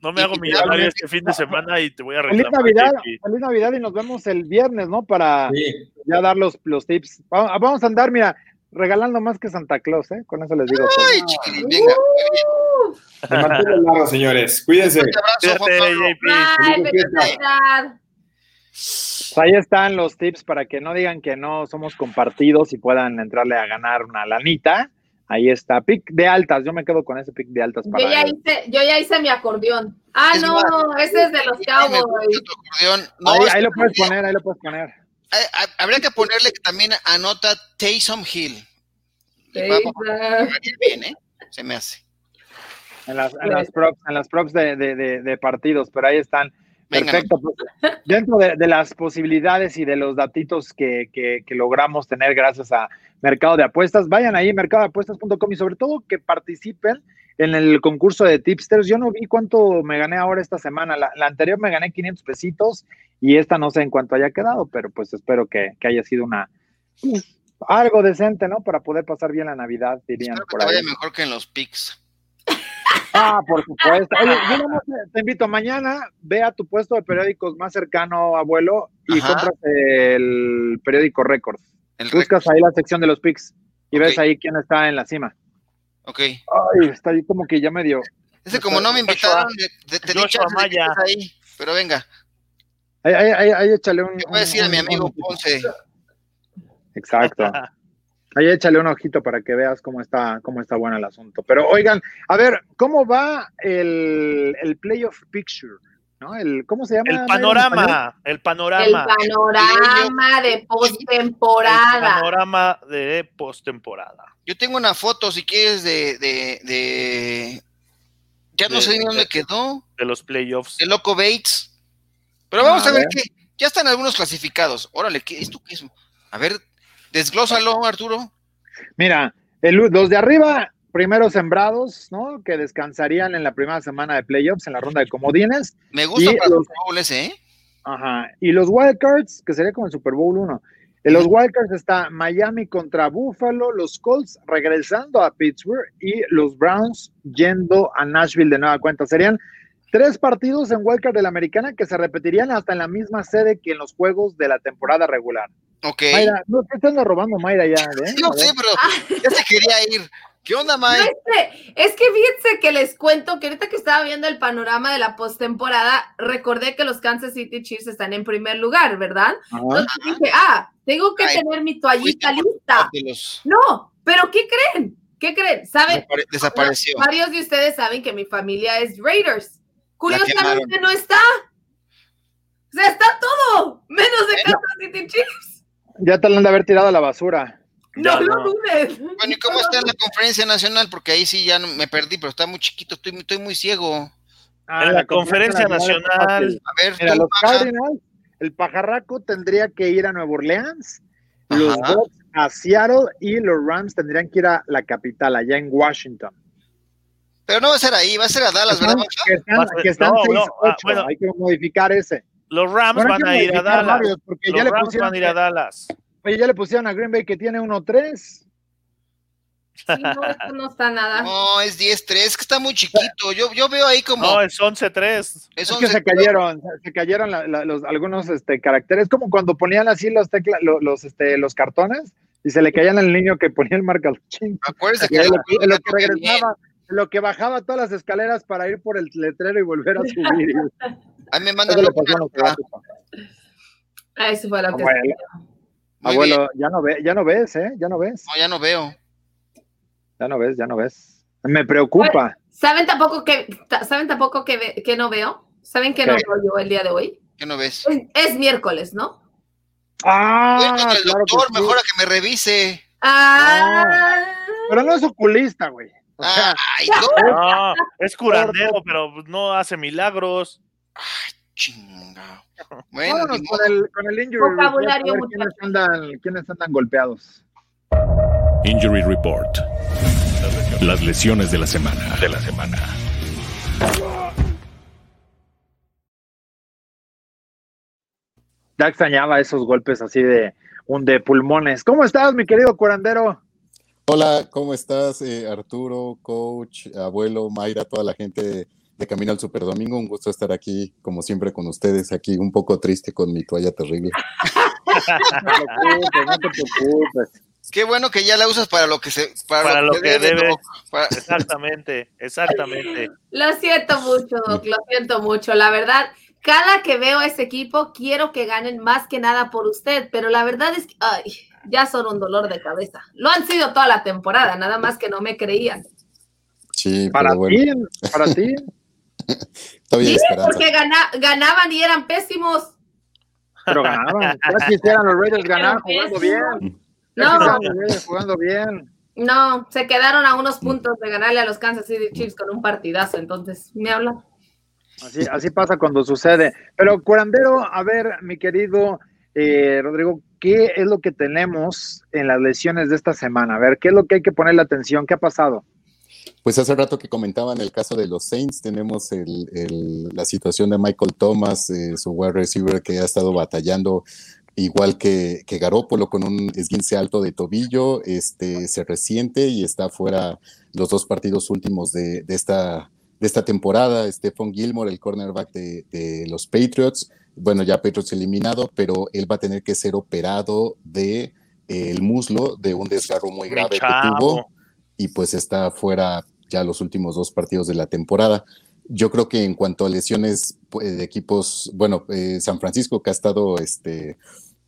No me hago millonario este fin de semana y te voy a Feliz reclamar. Navidad, JP. feliz Navidad y nos vemos el viernes, ¿no? Para Sí. ya dar los, los tips. Va- Vamos a andar, mira, regalando más que Santa Claus, ¿eh? Con eso les digo todo. Ay, chiquilín, venga. Se mantiene largo, señores. Cuídense. Un abrazo, Juan Pablo. Bye, ahí están los tips para que no digan que no somos compartidos y puedan entrarle a ganar una lanita. Ahí está, pick de altas. Yo me quedo con ese pick de altas Yo ya, hice, yo ya hice mi acordeón. Ah, Es no, más, ese es de los Cowboys. No, ahí, lo puedes poner, ahí lo puedes poner. hay- hay- habría que ponerle que también anota Taysom Hill. Y Sí, vamos claro. a ir bien, ¿eh? Se me hace. En las, en las props, en las props de, de- de- de partidos, pero ahí están. Venga, Perfecto. pues, dentro de, de las posibilidades y de los datitos que, que- que logramos tener gracias a Mercado de Apuestas, vayan ahí, mercadodeapuestas.com y sobre todo que participen en el concurso de tipsters. Yo no vi cuánto me gané ahora esta semana. La, la anterior me gané 500 pesitos y esta no sé en cuánto haya quedado, pero pues espero que, que haya sido una pues, algo decente, ¿no? Para poder pasar bien la Navidad, dirían espero que por te ahí. vaya mejor que en los picks. Ah, por supuesto. Oye, yo te- te invito mañana, ve a tu puesto de periódicos más cercano, abuelo, y Ajá. compras el periódico Records. El Buscas ahí la sección de los picks y ves ahí quién está en la cima. Ok. Ay, está ahí como que ya medio. Ese como no me invitaron, te di estés ahí. Pero venga, Ahí, ahí, ahí, ahí échale un. yo voy a decir a mi amigo Ponce. Exacto. Ahí échale un ojito para que veas cómo está, cómo está bueno el asunto. Pero oigan, a ver, ¿cómo va el, el playoff picture? ¿No? El, ¿Cómo se llama? El en español? panorama, el El panorama, panorama de el postemporada. panorama de postemporada. Yo tengo una foto, si quieres, de. de, de... Ya no De- sé ni dónde de- quedó. de los playoffs. De Loco Bates. Pero vamos A a ver ver. qué. Ya están algunos clasificados. Órale, ¿qué, ¿esto qué es? A ver, desglósalo, Arturo. Mira, el- los de arriba, primeros sembrados, ¿no? Que descansarían en la primera semana de playoffs, en la ronda de comodines. Me gusta Y para los- Bowl ese, ¿eh? Ajá. Y los wildcards, que sería como el Super Bowl 1. En los wildcards está Miami contra Buffalo, los Colts regresando a Pittsburgh y los Browns yendo a Nashville de nueva cuenta. Serían tres partidos en wildcard de la americana que se repetirían hasta en la misma sede que en los juegos de la temporada regular. Ok. Mayra, no te están robando Mayra ya, ¿eh? No sé, pero ya se quería ir. ¿Qué onda, No, Mike? este, es que fíjense que les cuento que ahorita que estaba viendo el panorama de la postemporada, recordé que los Kansas City Chiefs están en primer lugar, ¿verdad? Ajá. Entonces dije, ah, tengo que Ay, tener mi toallita lista. de los- No, pero ¿qué creen? ¿Qué creen? ¿Saben? desapare- Desapareció. Varios de ustedes saben que mi familia es Raiders. Curiosamente no está. O sea, está todo, menos de Kansas City Chiefs. Ya te la han de haber tirado a la basura. No lo dudes. Bueno, ¿y cómo está en la conferencia nacional? Porque ahí sí ya no- me perdí, pero está muy chiquito, estoy, estoy muy ciego. Ah, En la conferencia nacional. A ver, Mira, los. Cardinals, el pajarraco tendría que ir a Nueva Orleans, los. Bucks a Seattle y los Rams tendrían que ir a la capital, allá en Washington. Pero no va a ser ahí, va a ser a Dallas, ¿verdad, que están, que están no, 6-8, no, ah, bueno. hay que modificar ese. Los Rams Bueno, van que a ir a Dallas. varios, porque Los ya le, Rams pusieron, van a ir a Dallas. oye, ya le pusieron a Green Bay que tiene 1-3. Sí, no, esto no está nada. No, es 10-3, que está muy chiquito. Yo, yo veo ahí como. No, es 11-3. es Es que 11, se cayeron, se cayeron la- la- los, algunos este, caracteres, como cuando ponían así los, tecla, lo- los, este, los cartones y se le caían al niño que ponía el marcador. Ching. Acuérdense Y que en lo, que- lo que bien. regresaba, en lo que bajaba todas las escaleras para ir por el letrero y volver a subir. Ahí me mandan Eso a. Ah, Eso fue lo que Abuelo, abuelo, ya no, ve, ya no ves, ¿eh? Ya no ves, No, ya no veo. ya no ves, ya no ves. Me preocupa. ¿Saben tampoco que, ¿saben tampoco que, ve- que no veo? ¿Saben que no ¿Qué? veo yo el día de hoy? ¿Qué no ves? Es, es miércoles, ¿no? Ah, el claro que doctor, sí. mejor a que me revise. Ah, Pero no es oculista, güey. O sea, Ay, no. No, es curandero, pero no hace milagros. Chingao. Bueno, vámonos ni con el, con el injury report, Vocabulario, quiénes andan, quiénes andan golpeados. Injury Report. Las lesiones de la semana. De la semana. Ya extrañaba esos golpes así de un de pulmones. ¿Cómo estás, mi querido curandero? Hola, ¿cómo estás, eh, Arturo, coach, abuelo, Mayra, toda la gente de, de Camino al Super Domingo? Un gusto estar aquí, como siempre, con ustedes, aquí un poco triste con mi toalla terrible. No te preocupes, no te preocupes. Qué bueno que ya la usas para lo que se para, Para lo que debe. Para- Exactamente, exactamente. lo siento mucho, Doc, lo siento mucho. La verdad, cada que veo a ese equipo, quiero que ganen más que nada por usted, pero la verdad es que ay, ya son un dolor de cabeza. Lo han sido toda la temporada, nada más que no me creían. Sí, Para bueno, ti, para ti. Sí, porque gana- ganaban y eran pésimos. Pero ganaban. Ya quisieran los Raiders ganar jugando bien. No, jugando bien. no, se quedaron a unos puntos de ganarle a los Kansas City Chiefs con un partidazo, entonces, ¿me habla? Así, así pasa cuando sucede. Pero, curandero, a ver, mi querido eh, Rodrigo, ¿qué es lo que tenemos en las lesiones de esta semana? A ver, ¿qué es lo que hay que ponerle atención? ¿Qué ha pasado? Pues hace rato que comentaban el caso de los Saints, tenemos el- la situación de Michael Thomas, eh, su wide receiver que ha estado batallando igual que, que Garópolo con un esguince alto de tobillo, este, se resiente y está fuera los dos partidos últimos de esta, de esta temporada. Stephon Gilmore, el cornerback de, de los Patriots, bueno, ya Patriots eliminado, pero él va a tener que ser operado de eh, el muslo de un desgarro muy grave que tuvo y pues está fuera ya los últimos dos partidos de la temporada. Yo creo que en cuanto a lesiones pues, de equipos, bueno, eh, San Francisco que ha estado este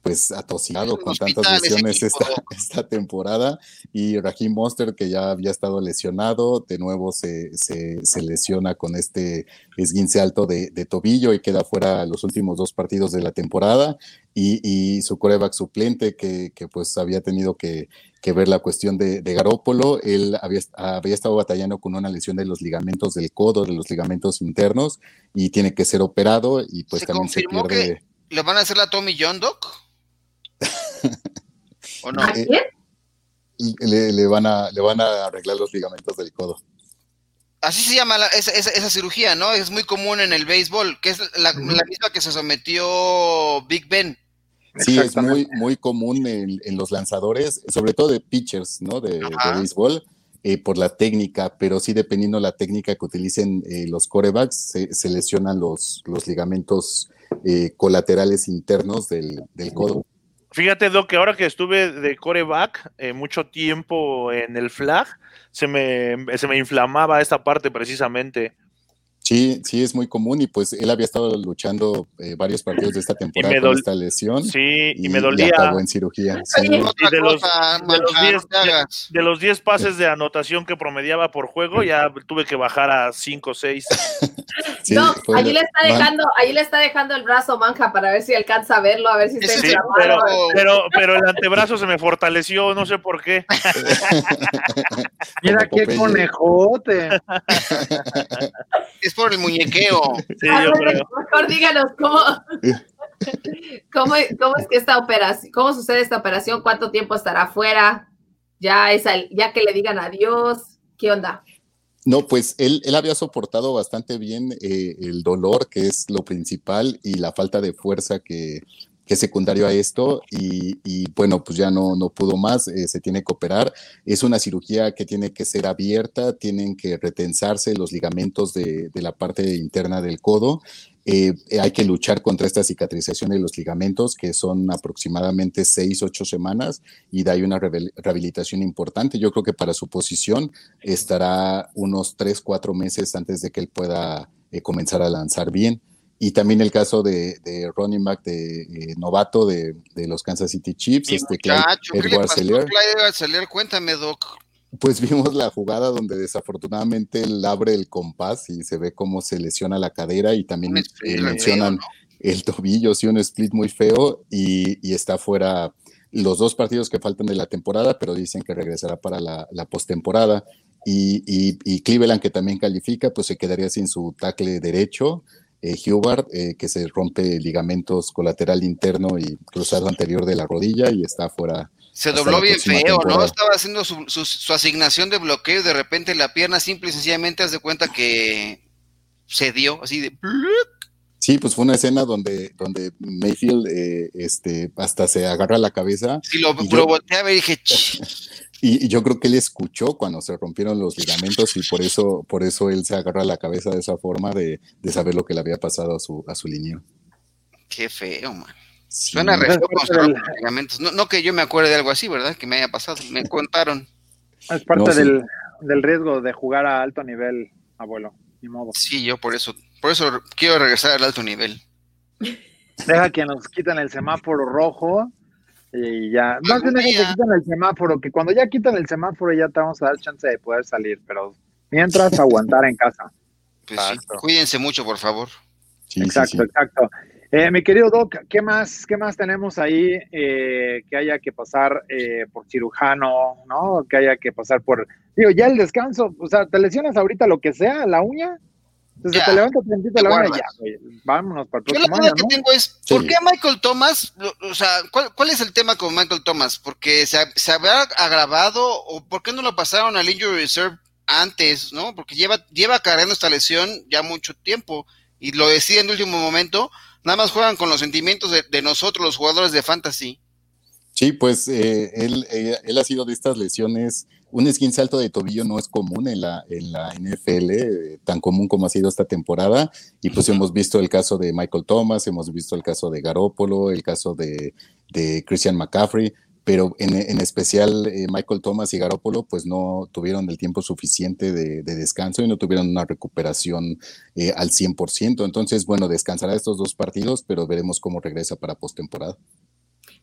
pues atosigado con tantas lesiones esta, esta temporada y Raheem Monster que ya había estado lesionado, de nuevo se, se, se lesiona con este esguince alto de, de tobillo y queda fuera los últimos dos partidos de la temporada y, y su coreback suplente que, que pues había tenido que, que ver la cuestión de, de Garópolo. Él había, había estado batallando con una lesión de los ligamentos del codo, de los ligamentos internos, y tiene que ser operado y pues ¿Se también se pierde. ¿Le van a hacer la Tommy John Doc? ¿O no? ¿A Eh, quién? Le, le van a, le van a arreglar los ligamentos del codo. Así se llama la- esa, esa- esa cirugía, ¿no? Es muy común en el béisbol, que es la, la misma que se sometió Big Ben. Sí, es muy, muy común en, en los lanzadores, sobre todo de pitchers, ¿no? De, béisbol, eh, por la técnica, pero sí dependiendo la técnica que utilicen eh, los corebacks, se, se lesionan los, los ligamentos eh, colaterales internos del, del codo. Fíjate, Doc, que ahora que estuve de coreback eh, mucho tiempo en el flag, se me, se me inflamaba esta parte precisamente. Sí, sí, es muy común y pues él había estado luchando eh, varios partidos de esta temporada me con esta lesión Sí, y, y, me y dolía. acabó en cirugía. Sí. Y de los- de diez- no te hagas. De los 10 pases de anotación que promediaba por juego, ya tuve que bajar a 5 o 6. Sí, no, fue- allí le está dejando, allí le está dejando el brazo manja para ver si alcanza a verlo, a ver si está Ese Sí, pero, pero, pero el antebrazo se me fortaleció, no sé por qué. Mira qué conejote. Es por el muñequeo. Sí, A yo ver, creo. mejor díganos cómo, cómo, cómo es que esta operación, cómo sucede esta operación, cuánto tiempo estará fuera, ya es al- ya que le digan adiós, ¿qué onda? No, pues él, él había soportado bastante bien eh, el dolor, que es lo principal, y la falta de fuerza que, que secundario a esto y, bueno, pues ya no, no pudo más, eh, se tiene que operar. Es una cirugía que tiene que ser abierta, tienen que retensarse los ligamentos de, la parte interna del codo. Eh, hay que luchar contra esta cicatrización de los ligamentos, que son aproximadamente seis, ocho semanas, y da ahí una rehabilitación importante. Yo creo que para su posición estará unos tres, cuatro meses antes de que él pueda eh, comenzar a lanzar bien. Y también el caso de, de Ronnie Mac, de eh, novato de, los Kansas City Chiefs. este muchacho, ¿qué le pasó Clyde Cuéntame, Doc. Pues vimos la jugada donde desafortunadamente él abre el compás y se ve cómo se lesiona la cadera y también eh, mencionan el tobillo, sí, un split muy feo y, está fuera los dos partidos que faltan de la temporada, pero dicen que regresará para la, la postemporada. Y, y, y, Cleveland, que también califica, pues se quedaría sin su tackle derecho eh, Hubert, eh, que se rompe ligamentos colateral interno y cruzado anterior de la rodilla y está fuera. Se dobló bien feo, ¿no? Estaba haciendo su, asignación de bloqueo y de repente la pierna simple y sencillamente hace cuenta que se dio así de... Sí, pues fue una escena donde, donde Mayfield eh, este, hasta se agarra la cabeza. Sí, lo, lo a ver y dije, Y, yo creo que él escuchó cuando se rompieron los ligamentos y por eso, por eso él se agarra la cabeza de esa forma de, saber lo que le había pasado a su, a su línea. Qué feo, man. Suena re con ligamentos. No, que yo me acuerde de algo así, ¿verdad? Que me haya pasado. Me contaron. Es parte del, riesgo de jugar a alto nivel, abuelo. Ni modo. Sí, yo por eso, por eso quiero regresar al alto nivel. Deja que nos quiten el semáforo rojo y ya, más bien que quitan el semáforo, que cuando ya quitan el semáforo ya te vamos a dar chance de poder salir, pero mientras aguantar en casa. Pues cuídense mucho, por favor. exacto, exacto. Eh, mi querido Doc, ¿qué más, qué más tenemos ahí eh, que haya que pasar eh, por cirujano, ¿no? Que haya que pasar por, digo, ya el descanso, o sea, te lesionas ahorita lo que sea, la uña, entonces te levanta tantito la hora ya, vámonos para el próximo Yo la que tengo es, ¿por qué Michael Thomas, o sea, ¿cuál, es el tema con Michael Thomas? ¿Porque se, se habrá agravado o por qué no lo pasaron al injury reserve antes, no? Porque lleva, lleva cargando esta lesión ya mucho tiempo y lo decía en el último momento, nada más juegan con los sentimientos de, nosotros, los jugadores de fantasy. Sí, pues eh, él, eh, él ha sido de estas lesiones un esguince alto de tobillo no es común en la, en la NFL, eh, tan común como ha sido esta temporada. Y pues hemos visto el caso de Michael Thomas, hemos visto el caso de Garópolo, el caso de, Christian McCaffrey, pero en, especial eh, Michael Thomas y Garópolo pues no tuvieron el tiempo suficiente de, descanso y no tuvieron una recuperación eh, al 100%. Entonces, bueno, descansará estos dos partidos, pero veremos cómo regresa para postemporada.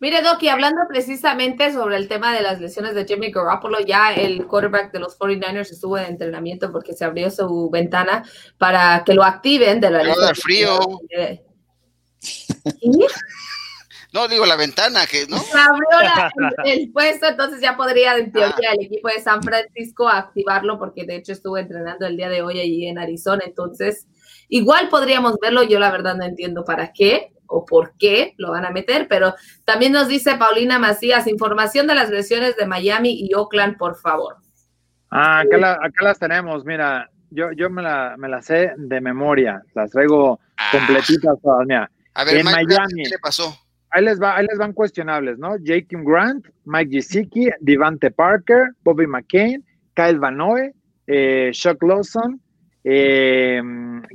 Mire, Doc, y hablando precisamente sobre el tema de las lesiones de Jimmy Garoppolo, ya el quarterback de los 49ers estuvo en entrenamiento porque se abrió su ventana para que lo activen de la lista. frío. No, digo la ventana, que no. Se abrió el, puesto, entonces ya podría, en teoría, ah. el equipo de San Francisco activarlo, porque de hecho estuvo entrenando el día de hoy allí en Arizona. Entonces, igual podríamos verlo. Yo la verdad no entiendo para qué o por qué lo van a meter, pero también nos dice Paulina Macías, información de las lesiones de Miami y Oakland, por favor. Ah, acá, las tenemos, mira, yo, yo me, la, me la sé de memoria, las traigo ah. completitas todas, mira. A ver, en Miami, ¿qué le pasó? Ahí les, va, ahí les van cuestionables, ¿no? Jacob Grant, Mike Gesicki, Devante Parker, Bobby McCain, Kyle Van Noe, eh, Chuck Lawson, eh,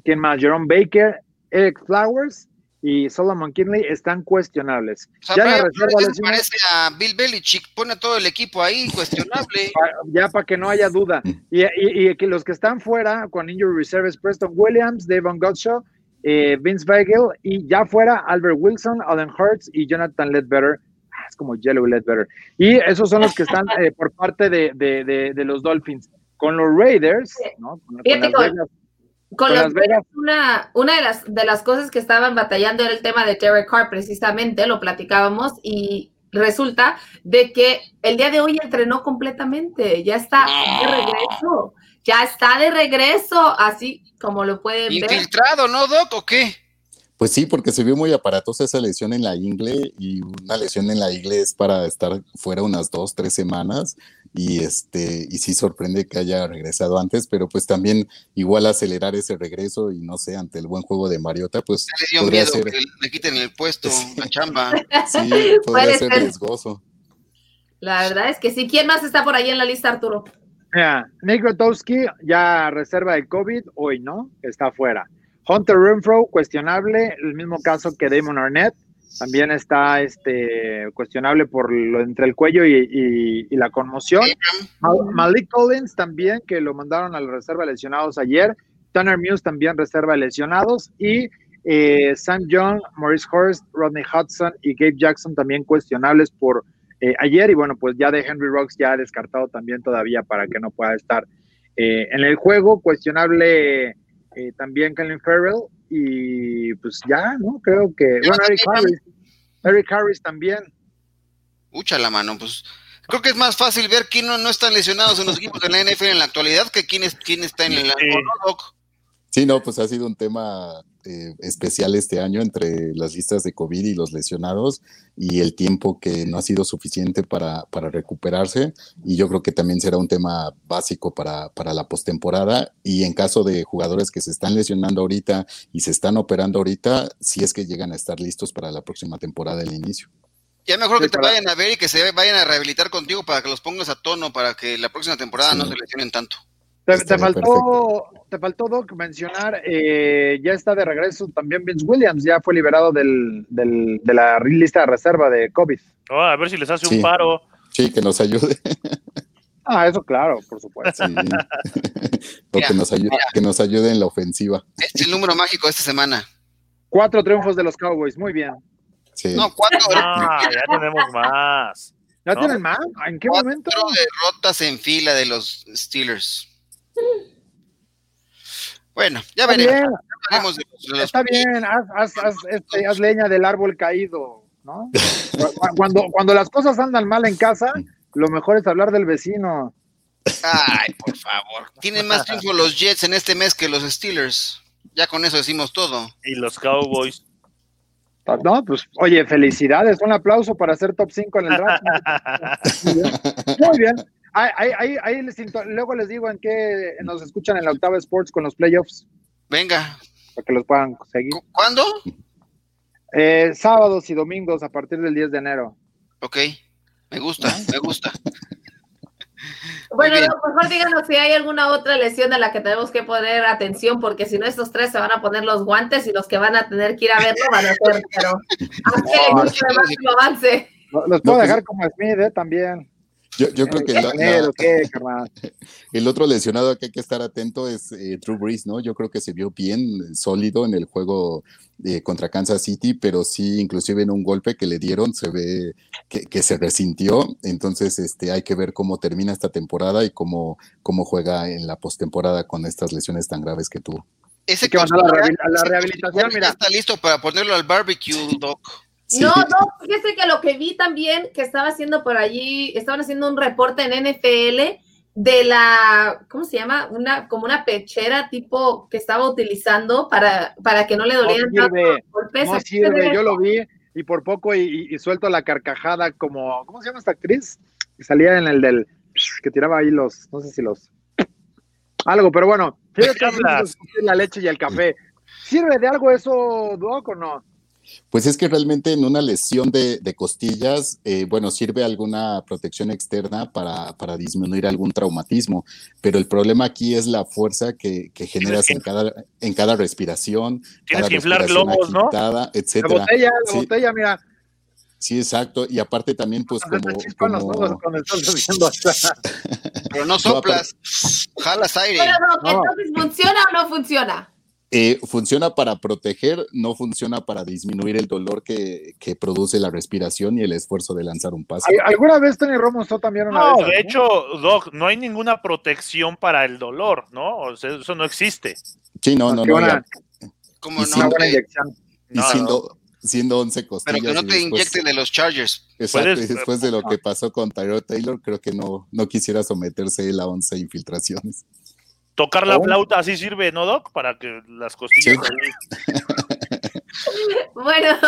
¿quién más? Jerome Baker, Eric Flowers, y Solomon Kinley están cuestionables. ya la reserva parece a Bill Belichick, pone todo el equipo ahí cuestionable. ya para que no haya duda. Y, y, que los que están fuera con injury reserve es Preston Williams, Devon Gottschall, eh, Vince Weigel y ya fuera Albert Wilson, Allen Hurts y Jonathan Ledbetter. Ah, es como Yellow Ledbetter. Y esos son los que están eh, por parte de, de, de, los Dolphins. Con los Raiders, ¿no? Con, las con, los una, una de las, de las cosas que estaban batallando era el tema de Terry Carr, precisamente, lo platicábamos, y resulta de que el día de hoy entrenó completamente, ya está de regreso, ya está de regreso, así como lo pueden ver. Infiltrado, ¿no, Doc, o qué? Pues sí, porque se vio muy aparatosa esa lesión en la ingle y una lesión en la ingle es para estar fuera unas dos, tres semanas y este y sí sorprende que haya regresado antes, pero pues también igual acelerar ese regreso y no sé, ante el buen juego de Mariota, pues Le dio podría miedo ser, que le quiten el puesto, la chamba. sí, Puede podría ser ser. riesgoso. La verdad es que sí. ¿Quién más está por ahí en la lista, Arturo? Mira, Nick Grotowski ya reserva de COVID hoy, ¿no? Está fuera. Hunter Renfro, cuestionable, el mismo caso que Damon Arnett, también está este, cuestionable por lo entre el cuello y, y- y la conmoción. Mal- Malik Collins también, que lo mandaron a la reserva de lesionados ayer. Tanner Muse también reserva de lesionados. Y eh, Sam Young, Maurice Horst, Rodney Hudson y Gabe Jackson también cuestionables por eh, ayer. Y bueno, pues ya de Henry Rocks ya descartado también todavía para que no pueda estar eh, en el juego. Cuestionable eh, también Colin Farrell. Y pues ya, ¿no? Creo que. Bueno, Eric Harris. Eric Harris también. Ucha la mano, pues creo que es más fácil ver quién no, no están lesionados en los equipos de la NFL en la actualidad que quién, es, quién está en el Sí. Sí, no, pues ha sido un tema eh, especial este año entre las listas de COVID y los lesionados y el tiempo que no ha sido suficiente para, para recuperarse. Y yo creo que también será un tema básico para, para la postemporada. Y en caso de jugadores que se están lesionando ahorita y se están operando ahorita, si es que llegan a estar listos para la próxima temporada del inicio. Ya mejor que te para- vayan a ver y que se vayan a rehabilitar contigo para que los pongas a tono para que la próxima temporada Sí. no se lesionen tanto. Te, faltó, te faltó, Doc, mencionar, eh, ya está de regreso también Vince Williams, ya fue liberado del, del- de la lista de reserva de COVID. Oh, a ver si les hace Sí. un paro. Sí, que nos ayude. Ah, eso claro, por supuesto. Sí. o Mira, que nos, ayude, que nos ayude en la ofensiva. Este es el número mágico de esta semana. Cuatro triunfos de los Cowboys, muy bien. Sí. No, cuatro, Ah, ya tenemos más. ¿Ya No. tienen más? ¿En qué cuatro momento? derrotas en fila de los Steelers. Bueno, ya Está veremos. bien, Hablaremos de los- de los- está bien, haz, haz- haz, este, haz leña del árbol caído, ¿no? Cu- Cuando, cuando las cosas andan mal en casa, lo mejor es hablar del vecino. Ay, por favor. Tienen más triunfo los Jets en este mes que los Steelers. Ya con eso decimos todo. Y los Cowboys. No, pues, oye, felicidades, un aplauso para ser top 5 en el draft. Muy bien. Muy bien. Ahí, ahí, ahí, ahí les luego les digo en qué nos escuchan en la octava Sports con los playoffs, Venga, para que los puedan seguir. ¿cu- ¿cuándo? Eh, sábados y domingos a partir del 10 de enero. Ok, me gusta, me gusta. Bueno, no, mejor díganos si hay alguna otra lesión a la que tenemos que poner atención, porque si no, estos tres se van a poner los guantes y los que van a tener que ir a verlo van a ser, pero No, máximo avance. Los puedo pues- dejar como Smith, ¿eh? También. Yo, yo creo que la- Canelo, la- ¿qué, carnal? El otro lesionado que hay que estar atento es eh, Drew Brees, ¿no? Yo creo que se vio bien eh, sólido en el juego eh, contra Kansas City, pero sí, inclusive en un golpe que le dieron, se ve que, que se resintió. Entonces, este, hay que ver cómo termina esta temporada y cómo, cómo juega en la postemporada con estas lesiones tan graves que tuvo. Ese que mandar a la rehabilitación, mira. está listo para ponerlo al barbecue, Doc. Sí. No, no, fíjese que lo que vi también que estaba haciendo por allí, estaban haciendo un reporte en NFL de la, ¿cómo se llama? Una, como una pechera tipo que estaba utilizando para, para que no le dolieran No tanto sirve, golpes. No ¿A qué se sirve, yo lo vi y por poco y, y- y suelto la carcajada como, ¿cómo se llama esta actriz? Que salía en el del, que tiraba ahí los, no sé si los, algo, pero bueno, la leche y el café. ¿Sirve de algo eso, Doc, o no? Pues es que realmente en una lesión de, de costillas, eh, bueno, sirve alguna protección externa para, para disminuir algún traumatismo, pero el problema aquí es la fuerza que, que generas que- en cada, en cada respiración, Tienes cada que inflar globos, ¿no? agitada, La etcétera. botella, la Sí. botella, mira, Sí, exacto. Y aparte también, pues como, los Pero no soplas, jalas aire. Pero no, No. entonces, ¿funciona o no funciona? Eh, funciona para proteger, no funciona para disminuir el dolor que, que produce la respiración y el esfuerzo de lanzar un pase. ¿Al- ¿Alguna vez Tony Romo usó también una No, de hecho, Doc, no hay ninguna protección para el dolor, ¿no? O sea, eso no existe. Sí, no, no, no. una- ya- ¿Cómo y no? Una buena hombre? inyección. y No, no. siendo, siendo 11 Pero costillas. que no te después- inyecten de los Chargers. Exacto, Puedes- y después de lo que pasó con Tyrod Taylor, creo que no, no quisiera someterse él a 11 infiltraciones. Tocar la Oh. flauta así sirve, ¿no, Doc? Para que las costillas Sí. Bueno,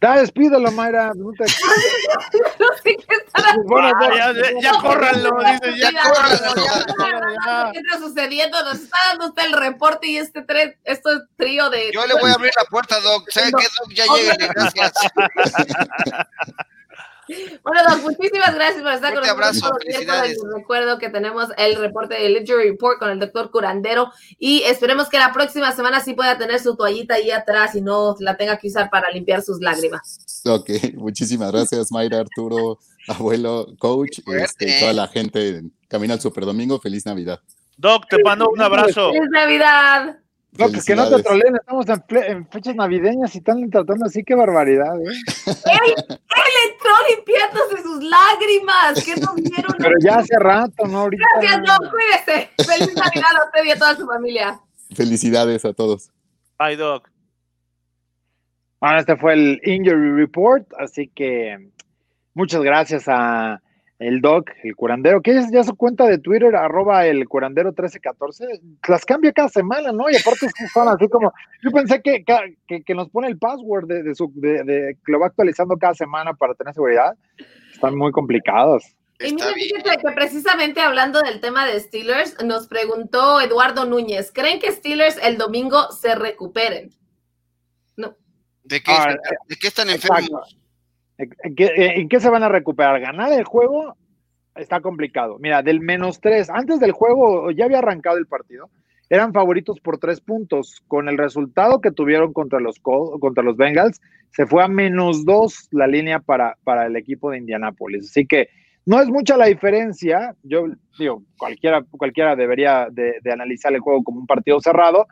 Da, despídelo, Mayra. No te- No sé qué está Bueno, Ah, ya, ya, ya córranlo, dice, ya Ya, córranlo, ya, ya, ya, ya. ¿Qué está sucediendo? Nos está dando usted el reporte y este tres, esto es trío de. Yo le voy a abrir la puerta, Doc. ¿Sabe qué, Doc? Ya lleguen, gracias. Bueno, Doc, muchísimas gracias por estar Fuerte con nosotros. abrazo. Les recuerdo que tenemos el reporte del Injury Report con el doctor Curandero y esperemos que la próxima semana sí pueda tener su toallita ahí atrás y no la tenga que usar para limpiar sus lágrimas. Ok, muchísimas gracias, Mayra, Arturo, abuelo, coach, este, toda la gente en Camino al Super Domingo. Feliz Navidad. Doc, te mando un abrazo. ¡Feliz Navidad! No, que no te troleen, estamos en, en fechas navideñas y están tratando así, qué barbaridad, ¿eh? Él entró limpiándose sus lágrimas. ¿Qué no vieron? Pero ya hace rato, ¿no? Ahorita. Gracias, Doc. Cuídese. Feliz Navidad a usted y a toda su familia. Felicidades a todos. Bye, Doc. Bueno, este fue el Injury Report, así que muchas gracias a el Doc, el curandero, que es ya su cuenta de Twitter, arroba el curandero 1314, las cambia cada semana, ¿no? Y aparte son así como, yo pensé que, que, que nos pone el password de, de su, de, de- que lo va actualizando cada semana para tener seguridad. Están muy complicados. Y mira, fíjate que precisamente hablando del tema de Steelers, nos preguntó Eduardo Núñez, ¿creen que Steelers el domingo se recuperen? ¿De qué, Ah, ¿De qué están Exacto. ¿En qué, en qué se van a recuperar? ¿Ganar el juego? Está complicado. Mira, del menos tres, antes del juego ya había arrancado el partido, eran favoritos por tres puntos. Con el resultado que tuvieron contra los, contra los Bengals, se fue a menos dos la línea para, para el equipo de Indianápolis. Así que no es mucha la diferencia. Yo digo, cualquiera, cualquiera debería de, de analizar el juego como un partido cerrado,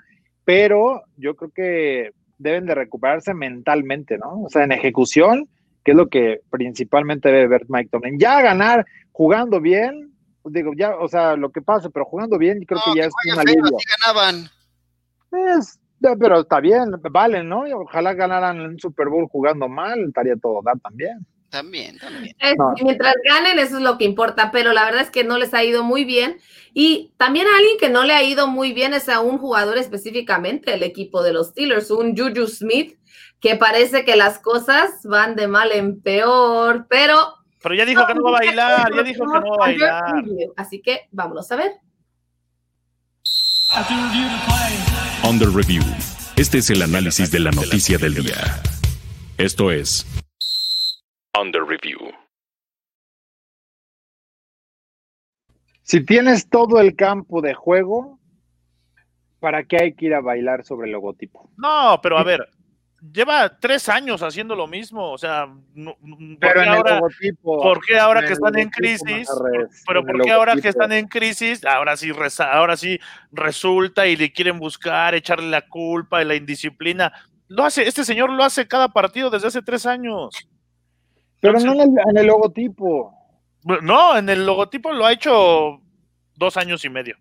pero yo creo que deben de recuperarse mentalmente, ¿no? O sea, en ejecución, que es lo que principalmente debe ver Mike Tomlin. Ya ganar jugando bien, digo, ya, o sea, lo que pase, pero jugando bien, creo No, que ya que es jueguen un feo, alivio. ganaban. Es- pero está bien, valen, ¿no? Y ojalá ganaran un Super Bowl jugando mal, estaría todo dar también. También, también. Es- No. Mientras ganen, eso es lo que importa, pero la verdad es que no les ha ido muy bien. Y también a alguien que no le ha ido muy bien es a un jugador específicamente del equipo de los Steelers, un Juju Smith, que parece que las cosas van de mal en peor, pero... Pero ya dijo que no va a bailar, ya dijo que no va a bailar. Así que vámonos a ver. Under Review. Este es el análisis de la noticia del día. Esto es Under Review. Si tienes todo el campo de juego, ¿para qué hay que ir a bailar sobre el logotipo? No, pero a ver, lleva tres años haciendo lo mismo, o sea, no- ¿por Pero qué ahora, por qué ahora que están en crisis, pero por qué ahora que están en crisis, ahora sí, ahora sí resulta y le quieren buscar, echarle la culpa y la indisciplina? Lo hace, este señor lo hace cada partido desde hace tres años. Pero no en el, en el logotipo. No, en el logotipo lo ha hecho dos años y medio.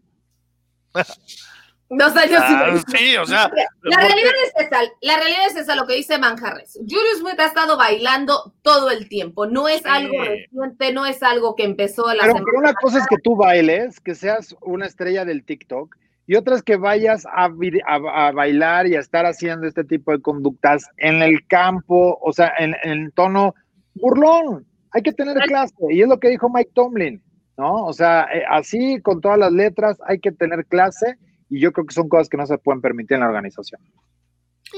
Dos años y Ah, medio. sí, o sea, La ¿por realidad es esa, la realidad es esa, lo que dice Manjarres. Julius Smith ha estado bailando todo el tiempo, no es Sí. algo reciente, no es algo que empezó la Pero, semana pero una cosa es que tú bailes, que seas una estrella del TikTok, y otra es que vayas a- a bailar y a estar haciendo este tipo de conductas en el campo, o sea, en, en tono burlón. Hay que tener clase, y es lo que dijo Mike Tomlin, ¿no? O sea, eh, así con todas las letras hay que tener clase, y yo creo que son cosas que no se pueden permitir en la organización.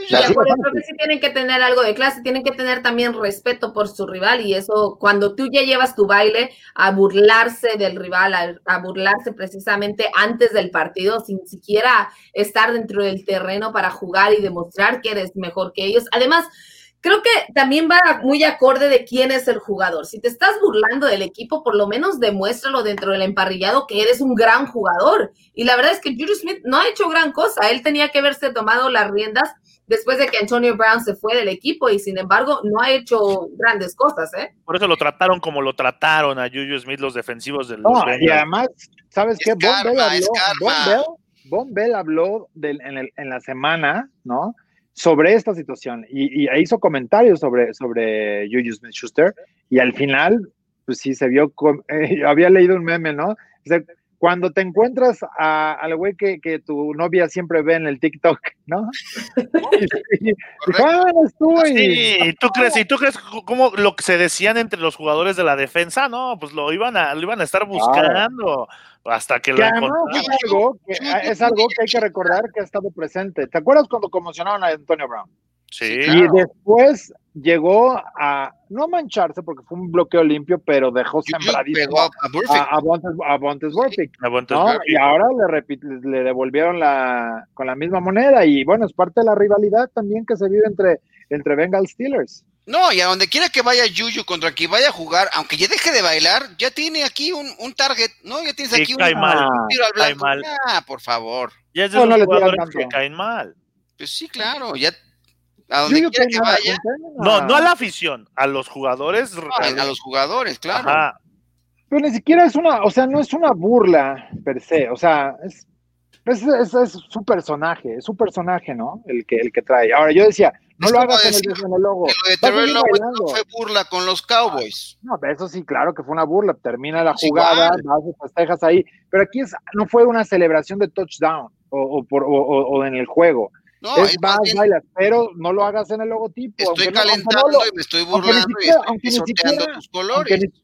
Y Así por eso que sí tienen que tener algo de clase, tienen que tener también respeto por su rival y eso cuando tú ya llevas tu baile a burlarse del rival, a, a burlarse precisamente antes del partido, sin siquiera estar dentro del terreno para jugar y demostrar que eres mejor que ellos. Además, creo que también va muy acorde de quién es el jugador. Si te estás burlando del equipo, por lo menos demuéstralo dentro del emparrillado que eres un gran jugador. Y la verdad es que Julius Smith no ha hecho gran cosa. Él tenía que haberse tomado las riendas después de que Antonio Brown se fue del equipo y sin embargo no ha hecho grandes cosas, ¿eh? Por eso lo trataron como lo trataron a Juju Smith los defensivos del No, y además, ¿sabes Es qué? Von karma, Bell habló. Von Bell, habló del- en, el- en la semana, ¿no? Sobre esta situación y, y hizo comentarios sobre, sobre Juju Smith-Schuster y al final, pues sí se vio, eh, había leído un meme, ¿no? Dice, cuando te encuentras a- al güey que, que tu novia siempre ve en el TikTok, ¿no? Y, y- ah, y- Sí, ¿y tú crees, y tú crees c- cómo lo que se decían entre los jugadores de la defensa? No, pues lo iban a, lo iban a estar buscando hasta que lo que además encontraron. es algo, que, es algo que hay que recordar que ha estado presente. ¿Te acuerdas cuando conmocionaron a Antonio Brown? Sí, Y después llegó a no mancharse porque fue un bloqueo limpio, pero dejó sembradísimo a, a Bontes, ¿no? Y ahora le, le devolvieron la con la misma moneda y bueno, es parte de la rivalidad también que se vive entre, entre Bengals Steelers. No, y a donde quiera que vaya Juju contra quien vaya a jugar, aunque ya deje de bailar, ya tiene aquí un, un target, ¿no? Ya tienes Sí, aquí un, cae mal. un tiro al cae blanco. mal. Ah, por favor. Ya es de No, esos no le tiran jugadores que caen mal. Pues sí, claro, ya a donde Yo quiera que vaya, No, no a la afición, a los jugadores. a, a los jugadores, claro. Ajá. Pero ni siquiera es una, o sea, no es una burla per se, o sea, es, es, es- es su personaje, es su personaje, ¿no? El que, el que trae. Ahora, yo decía, no Es lo hagas en el, decir en el logo. Lo de Terrell Owens no fue burla con los Cowboys. No, pero eso sí, claro que fue una burla. Termina la jugada, vas y festejas ahí. Pero aquí es, no fue una celebración de touchdown o, o, por, o, o- o en el juego. No, es más bien, bailas, pero no lo hagas en el logotipo. estoy no- calentando y me estoy aunque burlando y siquiera- estoy aunque ni pisoteando siquiera- tus colores. aunque ni-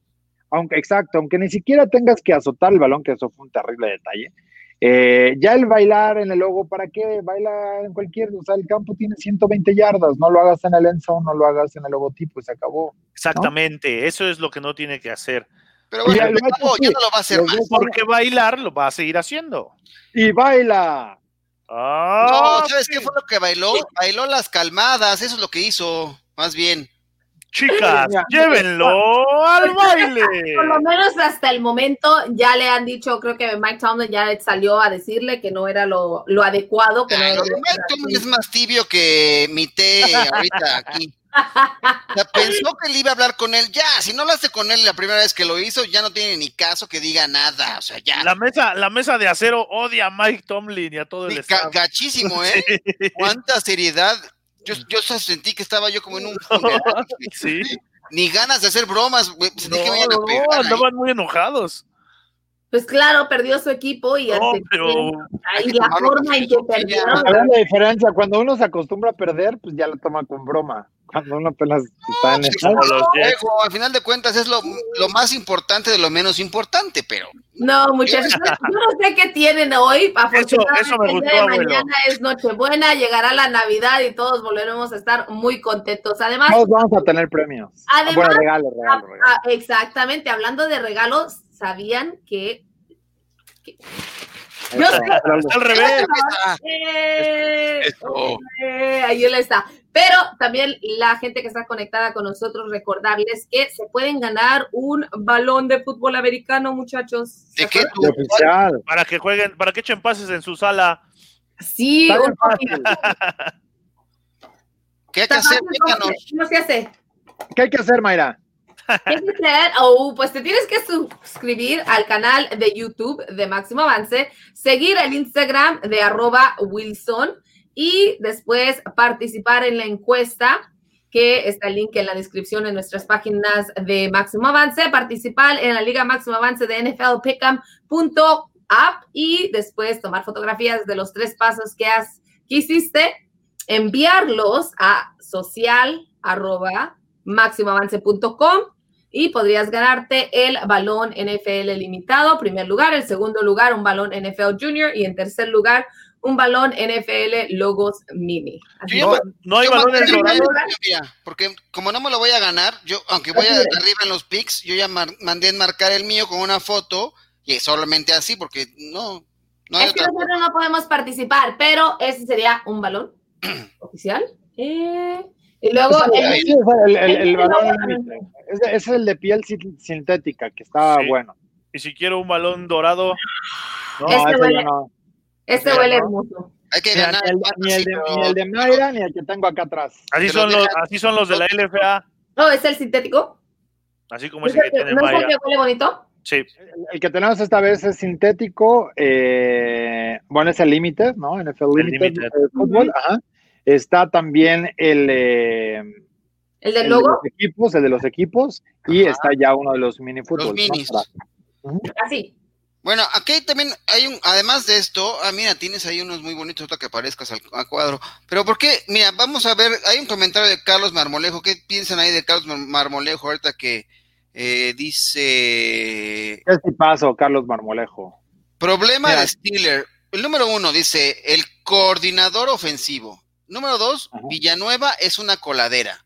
aunque exacto, aunque ni siquiera tengas que azotar el balón, que eso fue un terrible detalle. eh, ya el bailar en el logo, ¿para qué? Baila en cualquier, o sea, el campo tiene 120 yardas, no lo hagas en el end zone, no lo hagas en el logotipo y se acabó. Exactamente, eso es lo que no tiene que hacer. Pero bueno, Ya lo no, ya sí. no lo va a hacer Los más. Porque bailar lo va a seguir haciendo. Y baila. Ah, No, ¿sabes sí. qué fue lo que bailó? Bailó las calmadas, eso es lo que hizo, más bien. Chicas, llévenlo al baile. Por lo menos hasta el momento ya le han dicho, creo que Mike Tomlin ya salió a decirle que no era lo, lo adecuado, que no Ay, era de lo- Mike Tomlin es más tibio que mi té ahorita aquí. O sea, pensó que él iba a hablar con él. Ya, si no hablaste con él la primera vez que lo hizo, ya no tiene ni caso que diga nada. O sea, ya. La mesa, la mesa de acero odia a Mike Tomlin y a todo el staff. ga- gachísimo, ¿eh? Cuánta seriedad. Yo, yo sentí que estaba yo como en un funeral. Sí. Ni ganas de hacer bromas, a No, no, ahí. andaban muy enojados. Pues claro, perdió su equipo y, No, pero y la forma en que ver la diferencia, cuando uno se acostumbra a perder, pues ya lo toma con broma. Cuando uno apenas está en pues. Juego, al final de cuentas es lo, lo más importante de lo menos importante, pero No, muchachos, yo yo no sé qué tienen hoy. Afortunadamente, eso me el gustó, de mañana es Nochebuena, llegará la Navidad y todos volveremos a estar muy contentos. Además, Todos vamos a tener premios. Además- bueno, regalos, regalos, regalos. ah, exactamente, hablando de regalos, ¿sabían que... que- Yo sé, Está al revés. Ah, eh, eh, ahí él está. Pero también la gente que está conectada con nosotros, recordarles que se pueden ganar un balón de fútbol americano, muchachos. ¿De qué oficial. Para que jueguen, para que echen pases en su sala. Sí, un. ¿Qué hay que hacer? fácil, ¿cómo Cuéntanos. se- ¿Cómo se hace? ¿Qué hay que hacer, Mayra? Oh, pues te tienes que suscribir al canal de YouTube de Máximo Avance, seguir el Instagram de arroba Wilson y después participar en la encuesta que está el link en la descripción en nuestras páginas de Máximo Avance, participar en la Liga Máximo Avance de NFLPickham.app y después tomar fotografías de los tres pasos que, has, que hiciste, enviarlos a social arroba máximoavance.com y podrías ganarte el balón NFL limitado, primer lugar, el segundo lugar un balón NFL Junior. Y en tercer lugar un balón NFL Logos Mini. Así Yo No, no hay balones porque como no me lo voy a ganar, yo, aunque voy a- arriba en los picks, yo ya mar- mandé enmarcar el mío con una foto y solamente así, porque no, no hay es que nosotros no podemos participar, pero ese sería un balón oficial. Eh, y luego el- el, el- el- el el- el- límite. Es el de piel sin- sintética, que está Sí. bueno. Y si quiero un balón dorado, No, Este ese huele- no. este huele no. hermoso. Hay que ganar. ni, el, ni el de, ni el de Mayra ni el que tengo acá atrás. así son los, así son los de la LFA, No, es el sintético. así como ¿No ese es que el que, tiene no es el Maya. que huele bonito? Sí, El, el que tenemos esta vez es sintético. eh, bueno, es el Limited, ¿no? NFL El Limited, Limited. eh, fútbol. Ajá. Está también el, eh, El el del de logo. los equipos, el de los equipos, y está ya uno de los mini fútbol. Los minis. Así. Bueno, aquí también hay un, además de esto, ah, mira, tienes ahí unos muy bonitos que aparezcas al, cuadro. Pero ¿por qué? Mira, vamos a ver, hay un comentario de Carlos Marmolejo. ¿Qué piensan ahí de Carlos Marmolejo ahorita que eh, dice... ¿Qué paso, Carlos Marmolejo? Problema de Steeler. El número uno dice, el coordinador ofensivo. Número dos, Villanueva es una coladera.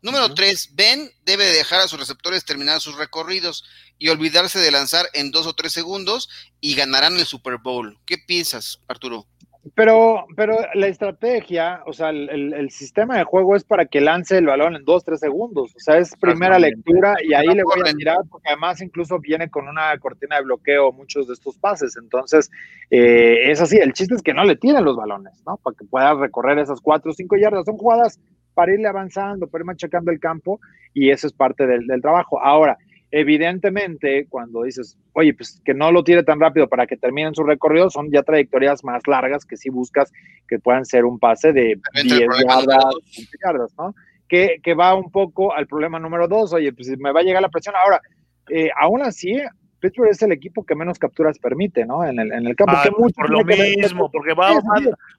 Número tres, Ben debe dejar a sus receptores terminar sus recorridos y olvidarse de lanzar en dos o tres segundos y ganarán el Super Bowl. ¿Qué piensas, Arturo? Pero, pero la estrategia, o sea, el, sistema de juego es para que lance el balón en dos, tres segundos. O sea, es primera lectura y ahí le voy a mirar, porque además incluso viene con una cortina de bloqueo muchos de estos pases. Entonces, eh, es así. El chiste es que no le tienen los balones, ¿no? Para que pueda recorrer esas cuatro o cinco yardas. Son jugadas para irle avanzando, para ir machacando el campo y eso es parte del, del trabajo. Ahora, Evidentemente, cuando dices, oye, pues que no lo tire tan rápido para que terminen su recorrido, son ya trayectorias más largas que si buscas que puedan ser un pase de 10 yardas, yardas, ¿no? Que, que, va un poco al problema número dos, oye, pues me va a llegar la presión. Ahora, eh, aún así, Pittsburgh es el equipo que menos capturas permite, ¿no? En el, en el campo. Ah, por lo mismo, porque va,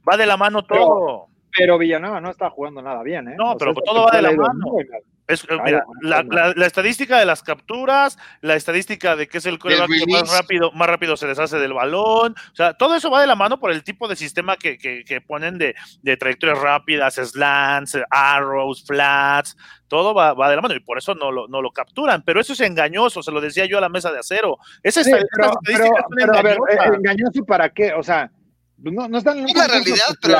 va, de la mano todo. Pero, Villanueva no está jugando nada bien, ¿eh? No, pero todo va de la mano. Es, mira, la, estadística de las capturas, la estadística de que es el coreback que más rápido, más rápido se deshace del balón, o sea, todo eso va de la mano por el tipo de sistema que, que, ponen de, de, trayectorias rápidas, slants, arrows, flats, todo va, va, de la mano y por eso no lo, no lo capturan, pero eso es engañoso, se lo decía yo a la mesa de acero. Esa sí, pero, pero, a ver, eh, ¿engañoso para qué? O sea, no, no están en la realidad, pero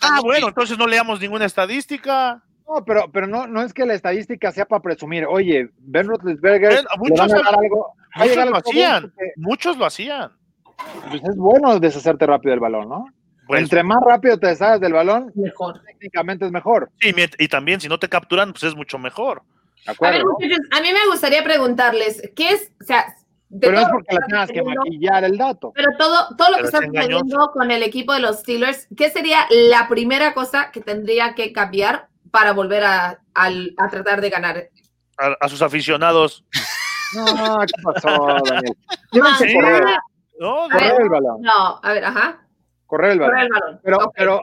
Ah, bueno, entonces no leamos ninguna estadística. No, pero, pero no, no es que la estadística sea para presumir. Oye, Ben Roethlisberger, muchos, a dar algo, muchos lo hacían. Muchos lo hacían. Pues es bueno deshacerte rápido del balón, ¿no? Pues, Entre más rápido te deshagas del balón, mejor. técnicamente es mejor. Sí, y también si no te capturan, pues es mucho mejor. A, ver, a mí me gustaría preguntarles, ¿qué es, o sea, pero no es porque la tengas que maquillar el dato. Pero todo, todo lo que está sucediendo con el equipo de los Steelers, ¿qué sería la primera cosa que tendría que cambiar para volver a, tratar de ganar. A, sus aficionados. No, ¿qué pasó, Daniel? No, correr el balón. No, a ver, ajá. Correr el balón. Pero, pero,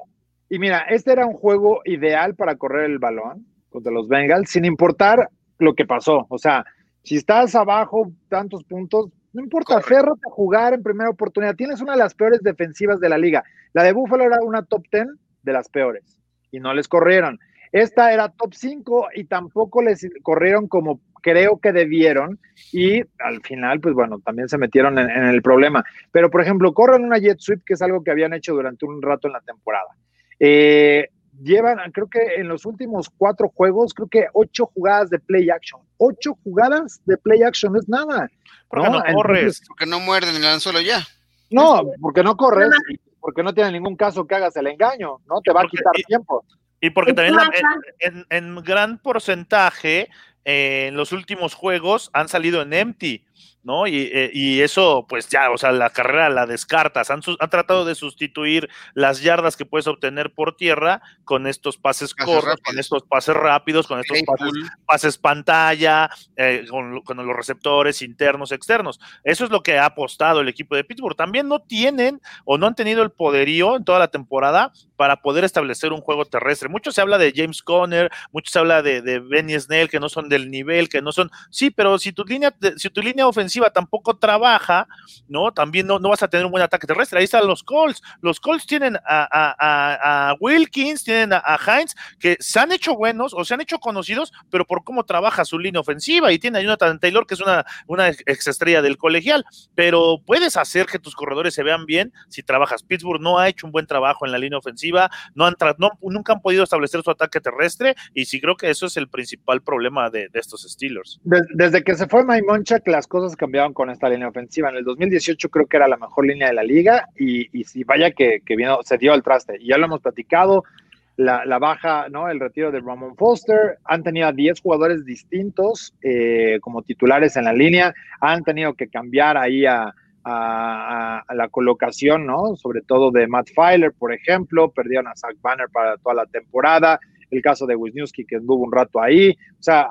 y mira, este era un juego ideal para correr el balón contra los Bengals, sin importar lo que pasó. O sea, si estás abajo tantos puntos, no importa, férrate a jugar en primera oportunidad. Tienes una de las peores defensivas de la liga. La de Buffalo era una top 10 de las peores y no les corrieron. Esta era top 5 y tampoco les corrieron como creo que debieron y al final, pues bueno, también se metieron en, el problema. Pero, por ejemplo, corren una jet sweep, que es algo que habían hecho durante un rato en la temporada. Eh, llevan, creo que en los últimos cuatro juegos, creo que ocho jugadas de play action. Ocho jugadas de play action, no es nada. Porque no, corres. porque no muerden el anzuelo ya. No, porque no corres, porque no tiene ningún caso que hagas el engaño, ¿no? Te va a quitar tiempo. Y porque también en, gran porcentaje eh, en los últimos juegos han salido en empty. ¿no? Eh, y, eso, pues ya, o sea, la carrera la descartas. Han, tratado de sustituir las yardas que puedes obtener por tierra con estos pases cortos, con estos pases rápidos, con estos pases, pantalla, eh, con, los receptores internos, externos. Eso es lo que ha apostado el equipo de Pittsburgh. También no tienen o no han tenido el poderío en toda la temporada para poder establecer un juego terrestre. Mucho se habla de James Conner, mucho se habla de, de Benny Snell, que no son del nivel, que no son. Sí, pero si tu línea, si tu línea ofensiva tampoco trabaja, ¿no? También no, no vas a tener un buen ataque terrestre. Ahí están los Colts. Los Colts tienen a, Wilkins, tienen a, Heinz, que se han hecho buenos o se han hecho conocidos, pero por cómo trabaja su línea ofensiva. Y tiene a Jonathan Taylor, que es una, una exestrella del colegial. Pero puedes hacer que tus corredores se vean bien si trabajas. Pittsburgh no ha hecho un buen trabajo en la línea ofensiva, no han no, nunca han podido establecer su ataque terrestre, y sí creo que eso es el principal problema de, estos Steelers. Desde, que se fue Mike Monchak, las cosas cambiaron con esta línea ofensiva. En el 2018 creo que era la mejor línea de la liga y, y si vaya que, que vino, se dio al traste. Ya lo hemos platicado, la, la, baja, ¿no? El retiro de Ramon Foster. Han tenido a 10 jugadores distintos eh, como titulares en la línea. Han tenido que cambiar ahí a, a, a, la colocación, ¿no? Sobre todo de Matt Filer, por ejemplo. Perdieron a Zach Banner para toda la temporada. El caso de Wisniewski, que estuvo un rato ahí. O sea,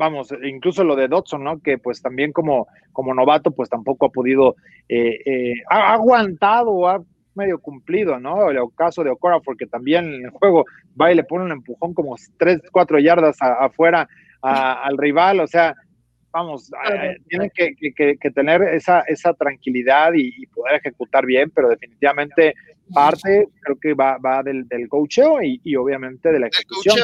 vamos, incluso lo de Dodson, ¿no? Que pues también como, como novato, pues tampoco ha podido, eh, eh, ha, aguantado, ha medio cumplido, ¿no? El caso de Okora, porque también en el juego va y le pone un empujón como tres, cuatro yardas afuera al rival, o sea, vamos, eh, tienen que, que, tener esa, esa tranquilidad y, poder ejecutar bien, pero definitivamente parte creo que va, va del, del coacheo y, y, obviamente de la ejecución.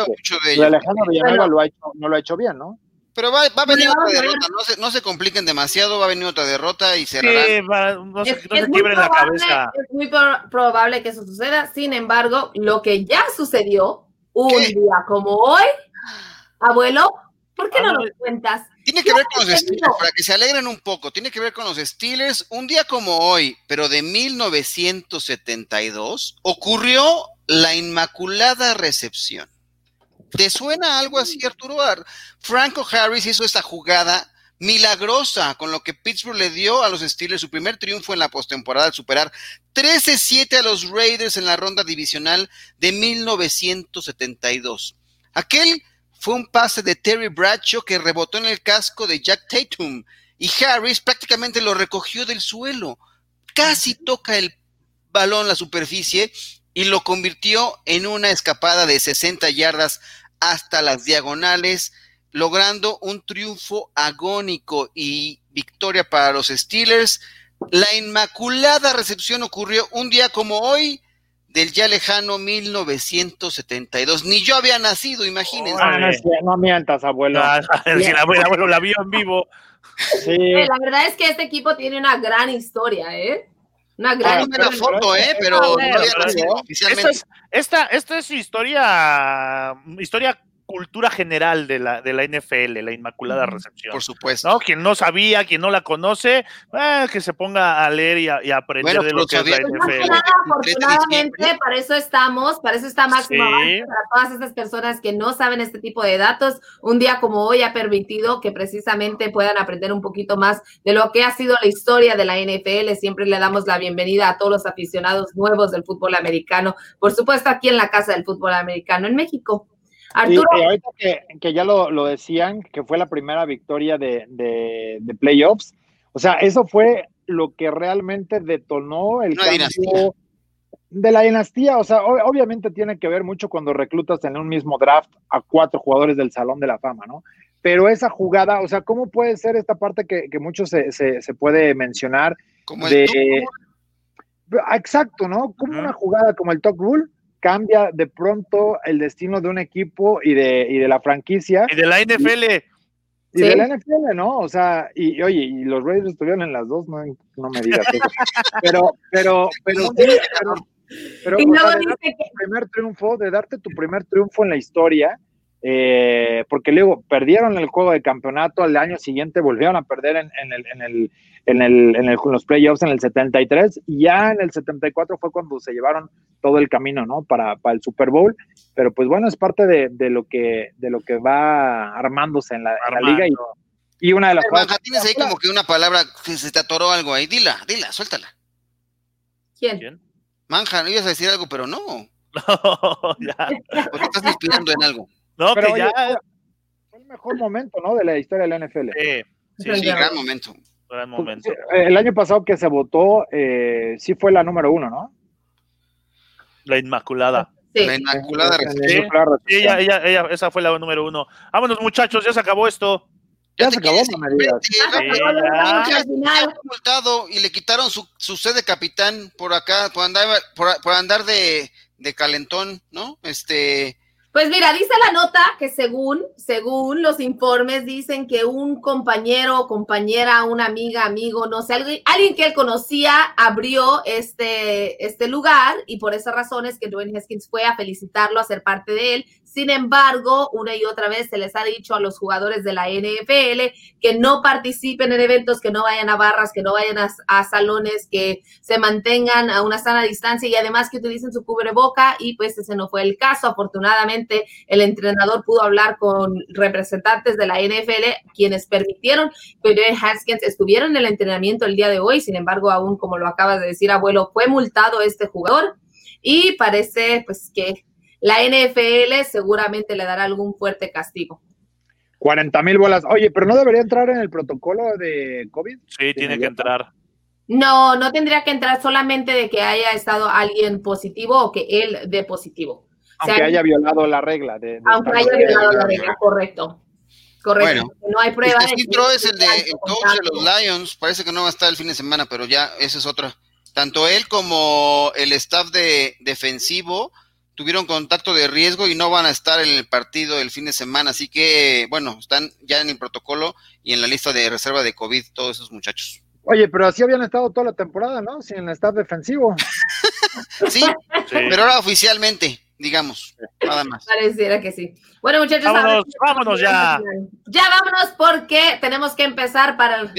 de Alejandro Villanueva lo ha hecho, no lo ha hecho bien, ¿no? Pero va, va a venir otra derrota, no se, no se compliquen demasiado, va a venir otra derrota y cerrarán. Sí, va, no se, es, no se quiebren la cabeza. Es muy probable que eso suceda, sin embargo, lo que ya sucedió un día como hoy, abuelo, ¿por qué no lo cuentas? Tiene que ver con los Steelers, para que se alegren un poco, tiene que ver con los Steelers. Un día como hoy, pero de 1972, ocurrió la Inmaculada Recepción. ¿Te suena algo así, Arturo? Franco Harris hizo esta jugada milagrosa con lo que Pittsburgh le dio a los Steelers su primer triunfo en la postemporada al superar 13-7 a los Raiders en la ronda divisional de 1972. Aquel fue un pase de Terry Bradshaw que rebotó en el casco de Jack Tatum y Harris prácticamente lo recogió del suelo. Casi toca el balón la superficie y lo convirtió en una escapada de 60 yardas hasta las diagonales, logrando un triunfo agónico y victoria para los Steelers. La inmaculada recepción ocurrió un día como hoy del ya lejano 1972. Ni yo había nacido, imagínense. Ah, no, mientas, abuelo. Ah, el abuelo la vio en vivo. Sí. La verdad es que este equipo tiene una gran historia, ¿eh? Una gran foto, ¿eh? Pero no había oficialmente. esta, esta es historia, historia cultura general de la, de la NFL, la Inmaculada Recepción. Por supuesto. ¿no? Quien no sabía, quien no la conoce, eh, que se ponga a leer y a, aprender de lo que es la NFL. afortunadamente, para eso estamos, para eso está Máximo para todas esas personas que no saben este tipo de datos. Un día como hoy ha permitido que precisamente puedan aprender un poquito más de lo que ha sido la historia de la NFL. Siempre le damos la bienvenida a todos los aficionados nuevos del fútbol americano. Por supuesto, aquí en la Casa del Fútbol Americano en México. Arturo. ahorita que, ya lo, decían, que fue la primera victoria de, de, playoffs, o sea, eso fue lo que realmente detonó el cambio de la dinastía. O sea, obviamente tiene que ver mucho cuando reclutas en un mismo draft a cuatro jugadores del Salón de la Fama, ¿no? Pero esa jugada, o sea, ¿cómo puede ser esta parte que, que mucho se, se, puede mencionar? Como de... Exacto, ¿no? Como una jugada como el Talk Rule cambia de pronto el destino de un equipo y de, y de la franquicia. Y de la NFL. Y, de la NFL, ¿no? O sea, y, oye, y los Raiders estuvieron en las dos, no, no me digas eso. Pero, pero, pero, pero, pero, tu primer triunfo, de darte tu primer triunfo en la historia, eh, porque luego perdieron el juego de campeonato, al año siguiente volvieron a perder en, en, el, en, el, en, el, en, los playoffs en el 73, y ya en el 74 fue cuando se llevaron todo el camino, ¿no? Para, para el Super Bowl, pero pues bueno, es parte de, de, lo, que, de lo que va armándose en la, liga y, y, una de las cosas... Tienes ahí como que una palabra, que se te atoró algo ahí, dila, dila, suéltala. ¿Quién? ¿Quién? Manja, no ibas a decir algo, pero no. No, ya. Porque estás inspirando en algo. No, Pero que ya. Fue el mejor momento, ¿no? De la historia de la NFL. Sí, sí, gran momento. Gran momento. El año pasado que se votó, eh, sí fue la número uno, ¿no? La Inmaculada. Sí. La Inmaculada. Sí, sí ella, ella, ella, esa fue la número uno. Vámonos, muchachos, ya se acabó esto. Ya, se acabó, multado y le quitaron su, su sede capitán por acá, por andar, por, por andar de, de calentón, ¿no? Este, pues mira, dice la nota que según, según los informes dicen que un compañero, compañera, una amiga, amigo, no sé, alguien, que él conocía abrió este, este lugar y por esas razones que Dwayne Haskins fue a felicitarlo, a ser parte de él. Sin embargo, una y otra vez se les ha dicho a los jugadores de la NFL que no participen en eventos, que no vayan a barras, que no vayan a, salones, que se mantengan a una sana distancia y además que utilicen su cubreboca y pues ese no fue el caso. Afortunadamente, el entrenador pudo hablar con representantes de la NFL quienes permitieron que Haskins estuviera en el entrenamiento el día de hoy. Sin embargo, aún como lo acaba de decir abuelo, fue multado este jugador y parece pues que la NFL seguramente le dará algún fuerte castigo. 40 mil bolas. Oye, pero no debería entrar en el protocolo de COVID. Sí, tiene que entrar. No, no tendría que entrar solamente de que haya estado alguien positivo o que él dé positivo. Aunque haya violado la regla. De, aunque haya violado la regla, correcto. Correcto. Bueno, no hay prueba. Este Citro es el de el coach de los Lions. Parece que no va a estar el fin de semana, pero ya esa es otra. Tanto él como el staff de defensivo tuvieron contacto de riesgo y no van a estar en el partido el fin de semana. Así que, bueno, están ya en el protocolo y en la lista de reserva de COVID todos esos muchachos. Oye, pero así habían estado toda la temporada, ¿no? Sin el staff defensivo. sí, pero ahora oficialmente digamos, nada más. Pareciera que sí. Bueno, muchachos, vámonos, vámonos ya. Ya vámonos porque tenemos que empezar para el.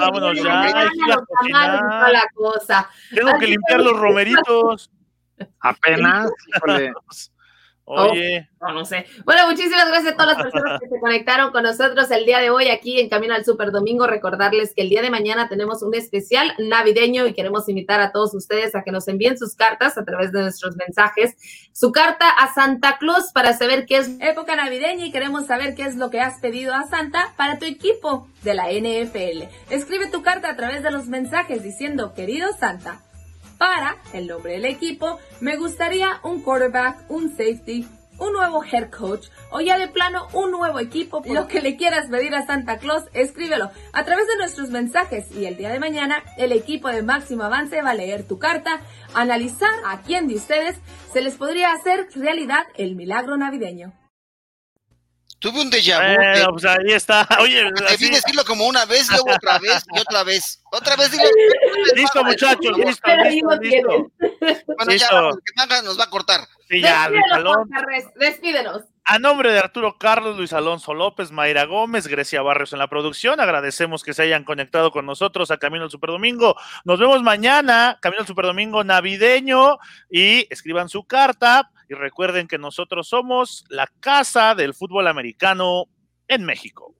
vámonos ya. la cosa. Tengo que limpiar los romeritos. Apenas, Oye. Oh, no, sé. Bueno, muchísimas gracias a todas las personas que se conectaron con nosotros el día de hoy aquí en Camino al Super Domingo. Recordarles que el día de mañana tenemos un especial navideño y queremos invitar a todos ustedes a que nos envíen sus cartas a través de nuestros mensajes. Su carta a Santa Claus para saber qué es época navideña y queremos saber qué es lo que has pedido a Santa para tu equipo de la NFL. Escribe tu carta a través de los mensajes diciendo, querido Santa, para el nombre del equipo, me gustaría un quarterback, un safety, un nuevo head coach o ya de plano un nuevo equipo. Lo que le quieras pedir a Santa Claus, escríbelo a través de nuestros mensajes y el día de mañana el equipo de Máximo Avance va a leer tu carta, analizar a quién de ustedes se les podría hacer realidad el milagro navideño. Tuve un déjà vu. Bueno, pues ahí está. Oye, debí decirlo como una vez, luego otra vez y otra vez. Otra vez dilo. Listo, muchachos, listo, listo, listo. Bueno, ya, que nos va a cortar. Sí, ya. Despídenos. A nombre de Arturo Carlos, Luis Alonso López, Mayra Gómez, Grecia Barrios en la producción, agradecemos que se hayan conectado con nosotros a Camino al Superdomingo. Nos vemos mañana, Camino al Superdomingo navideño, y escriban su carta y recuerden que nosotros somos la casa del fútbol americano en México.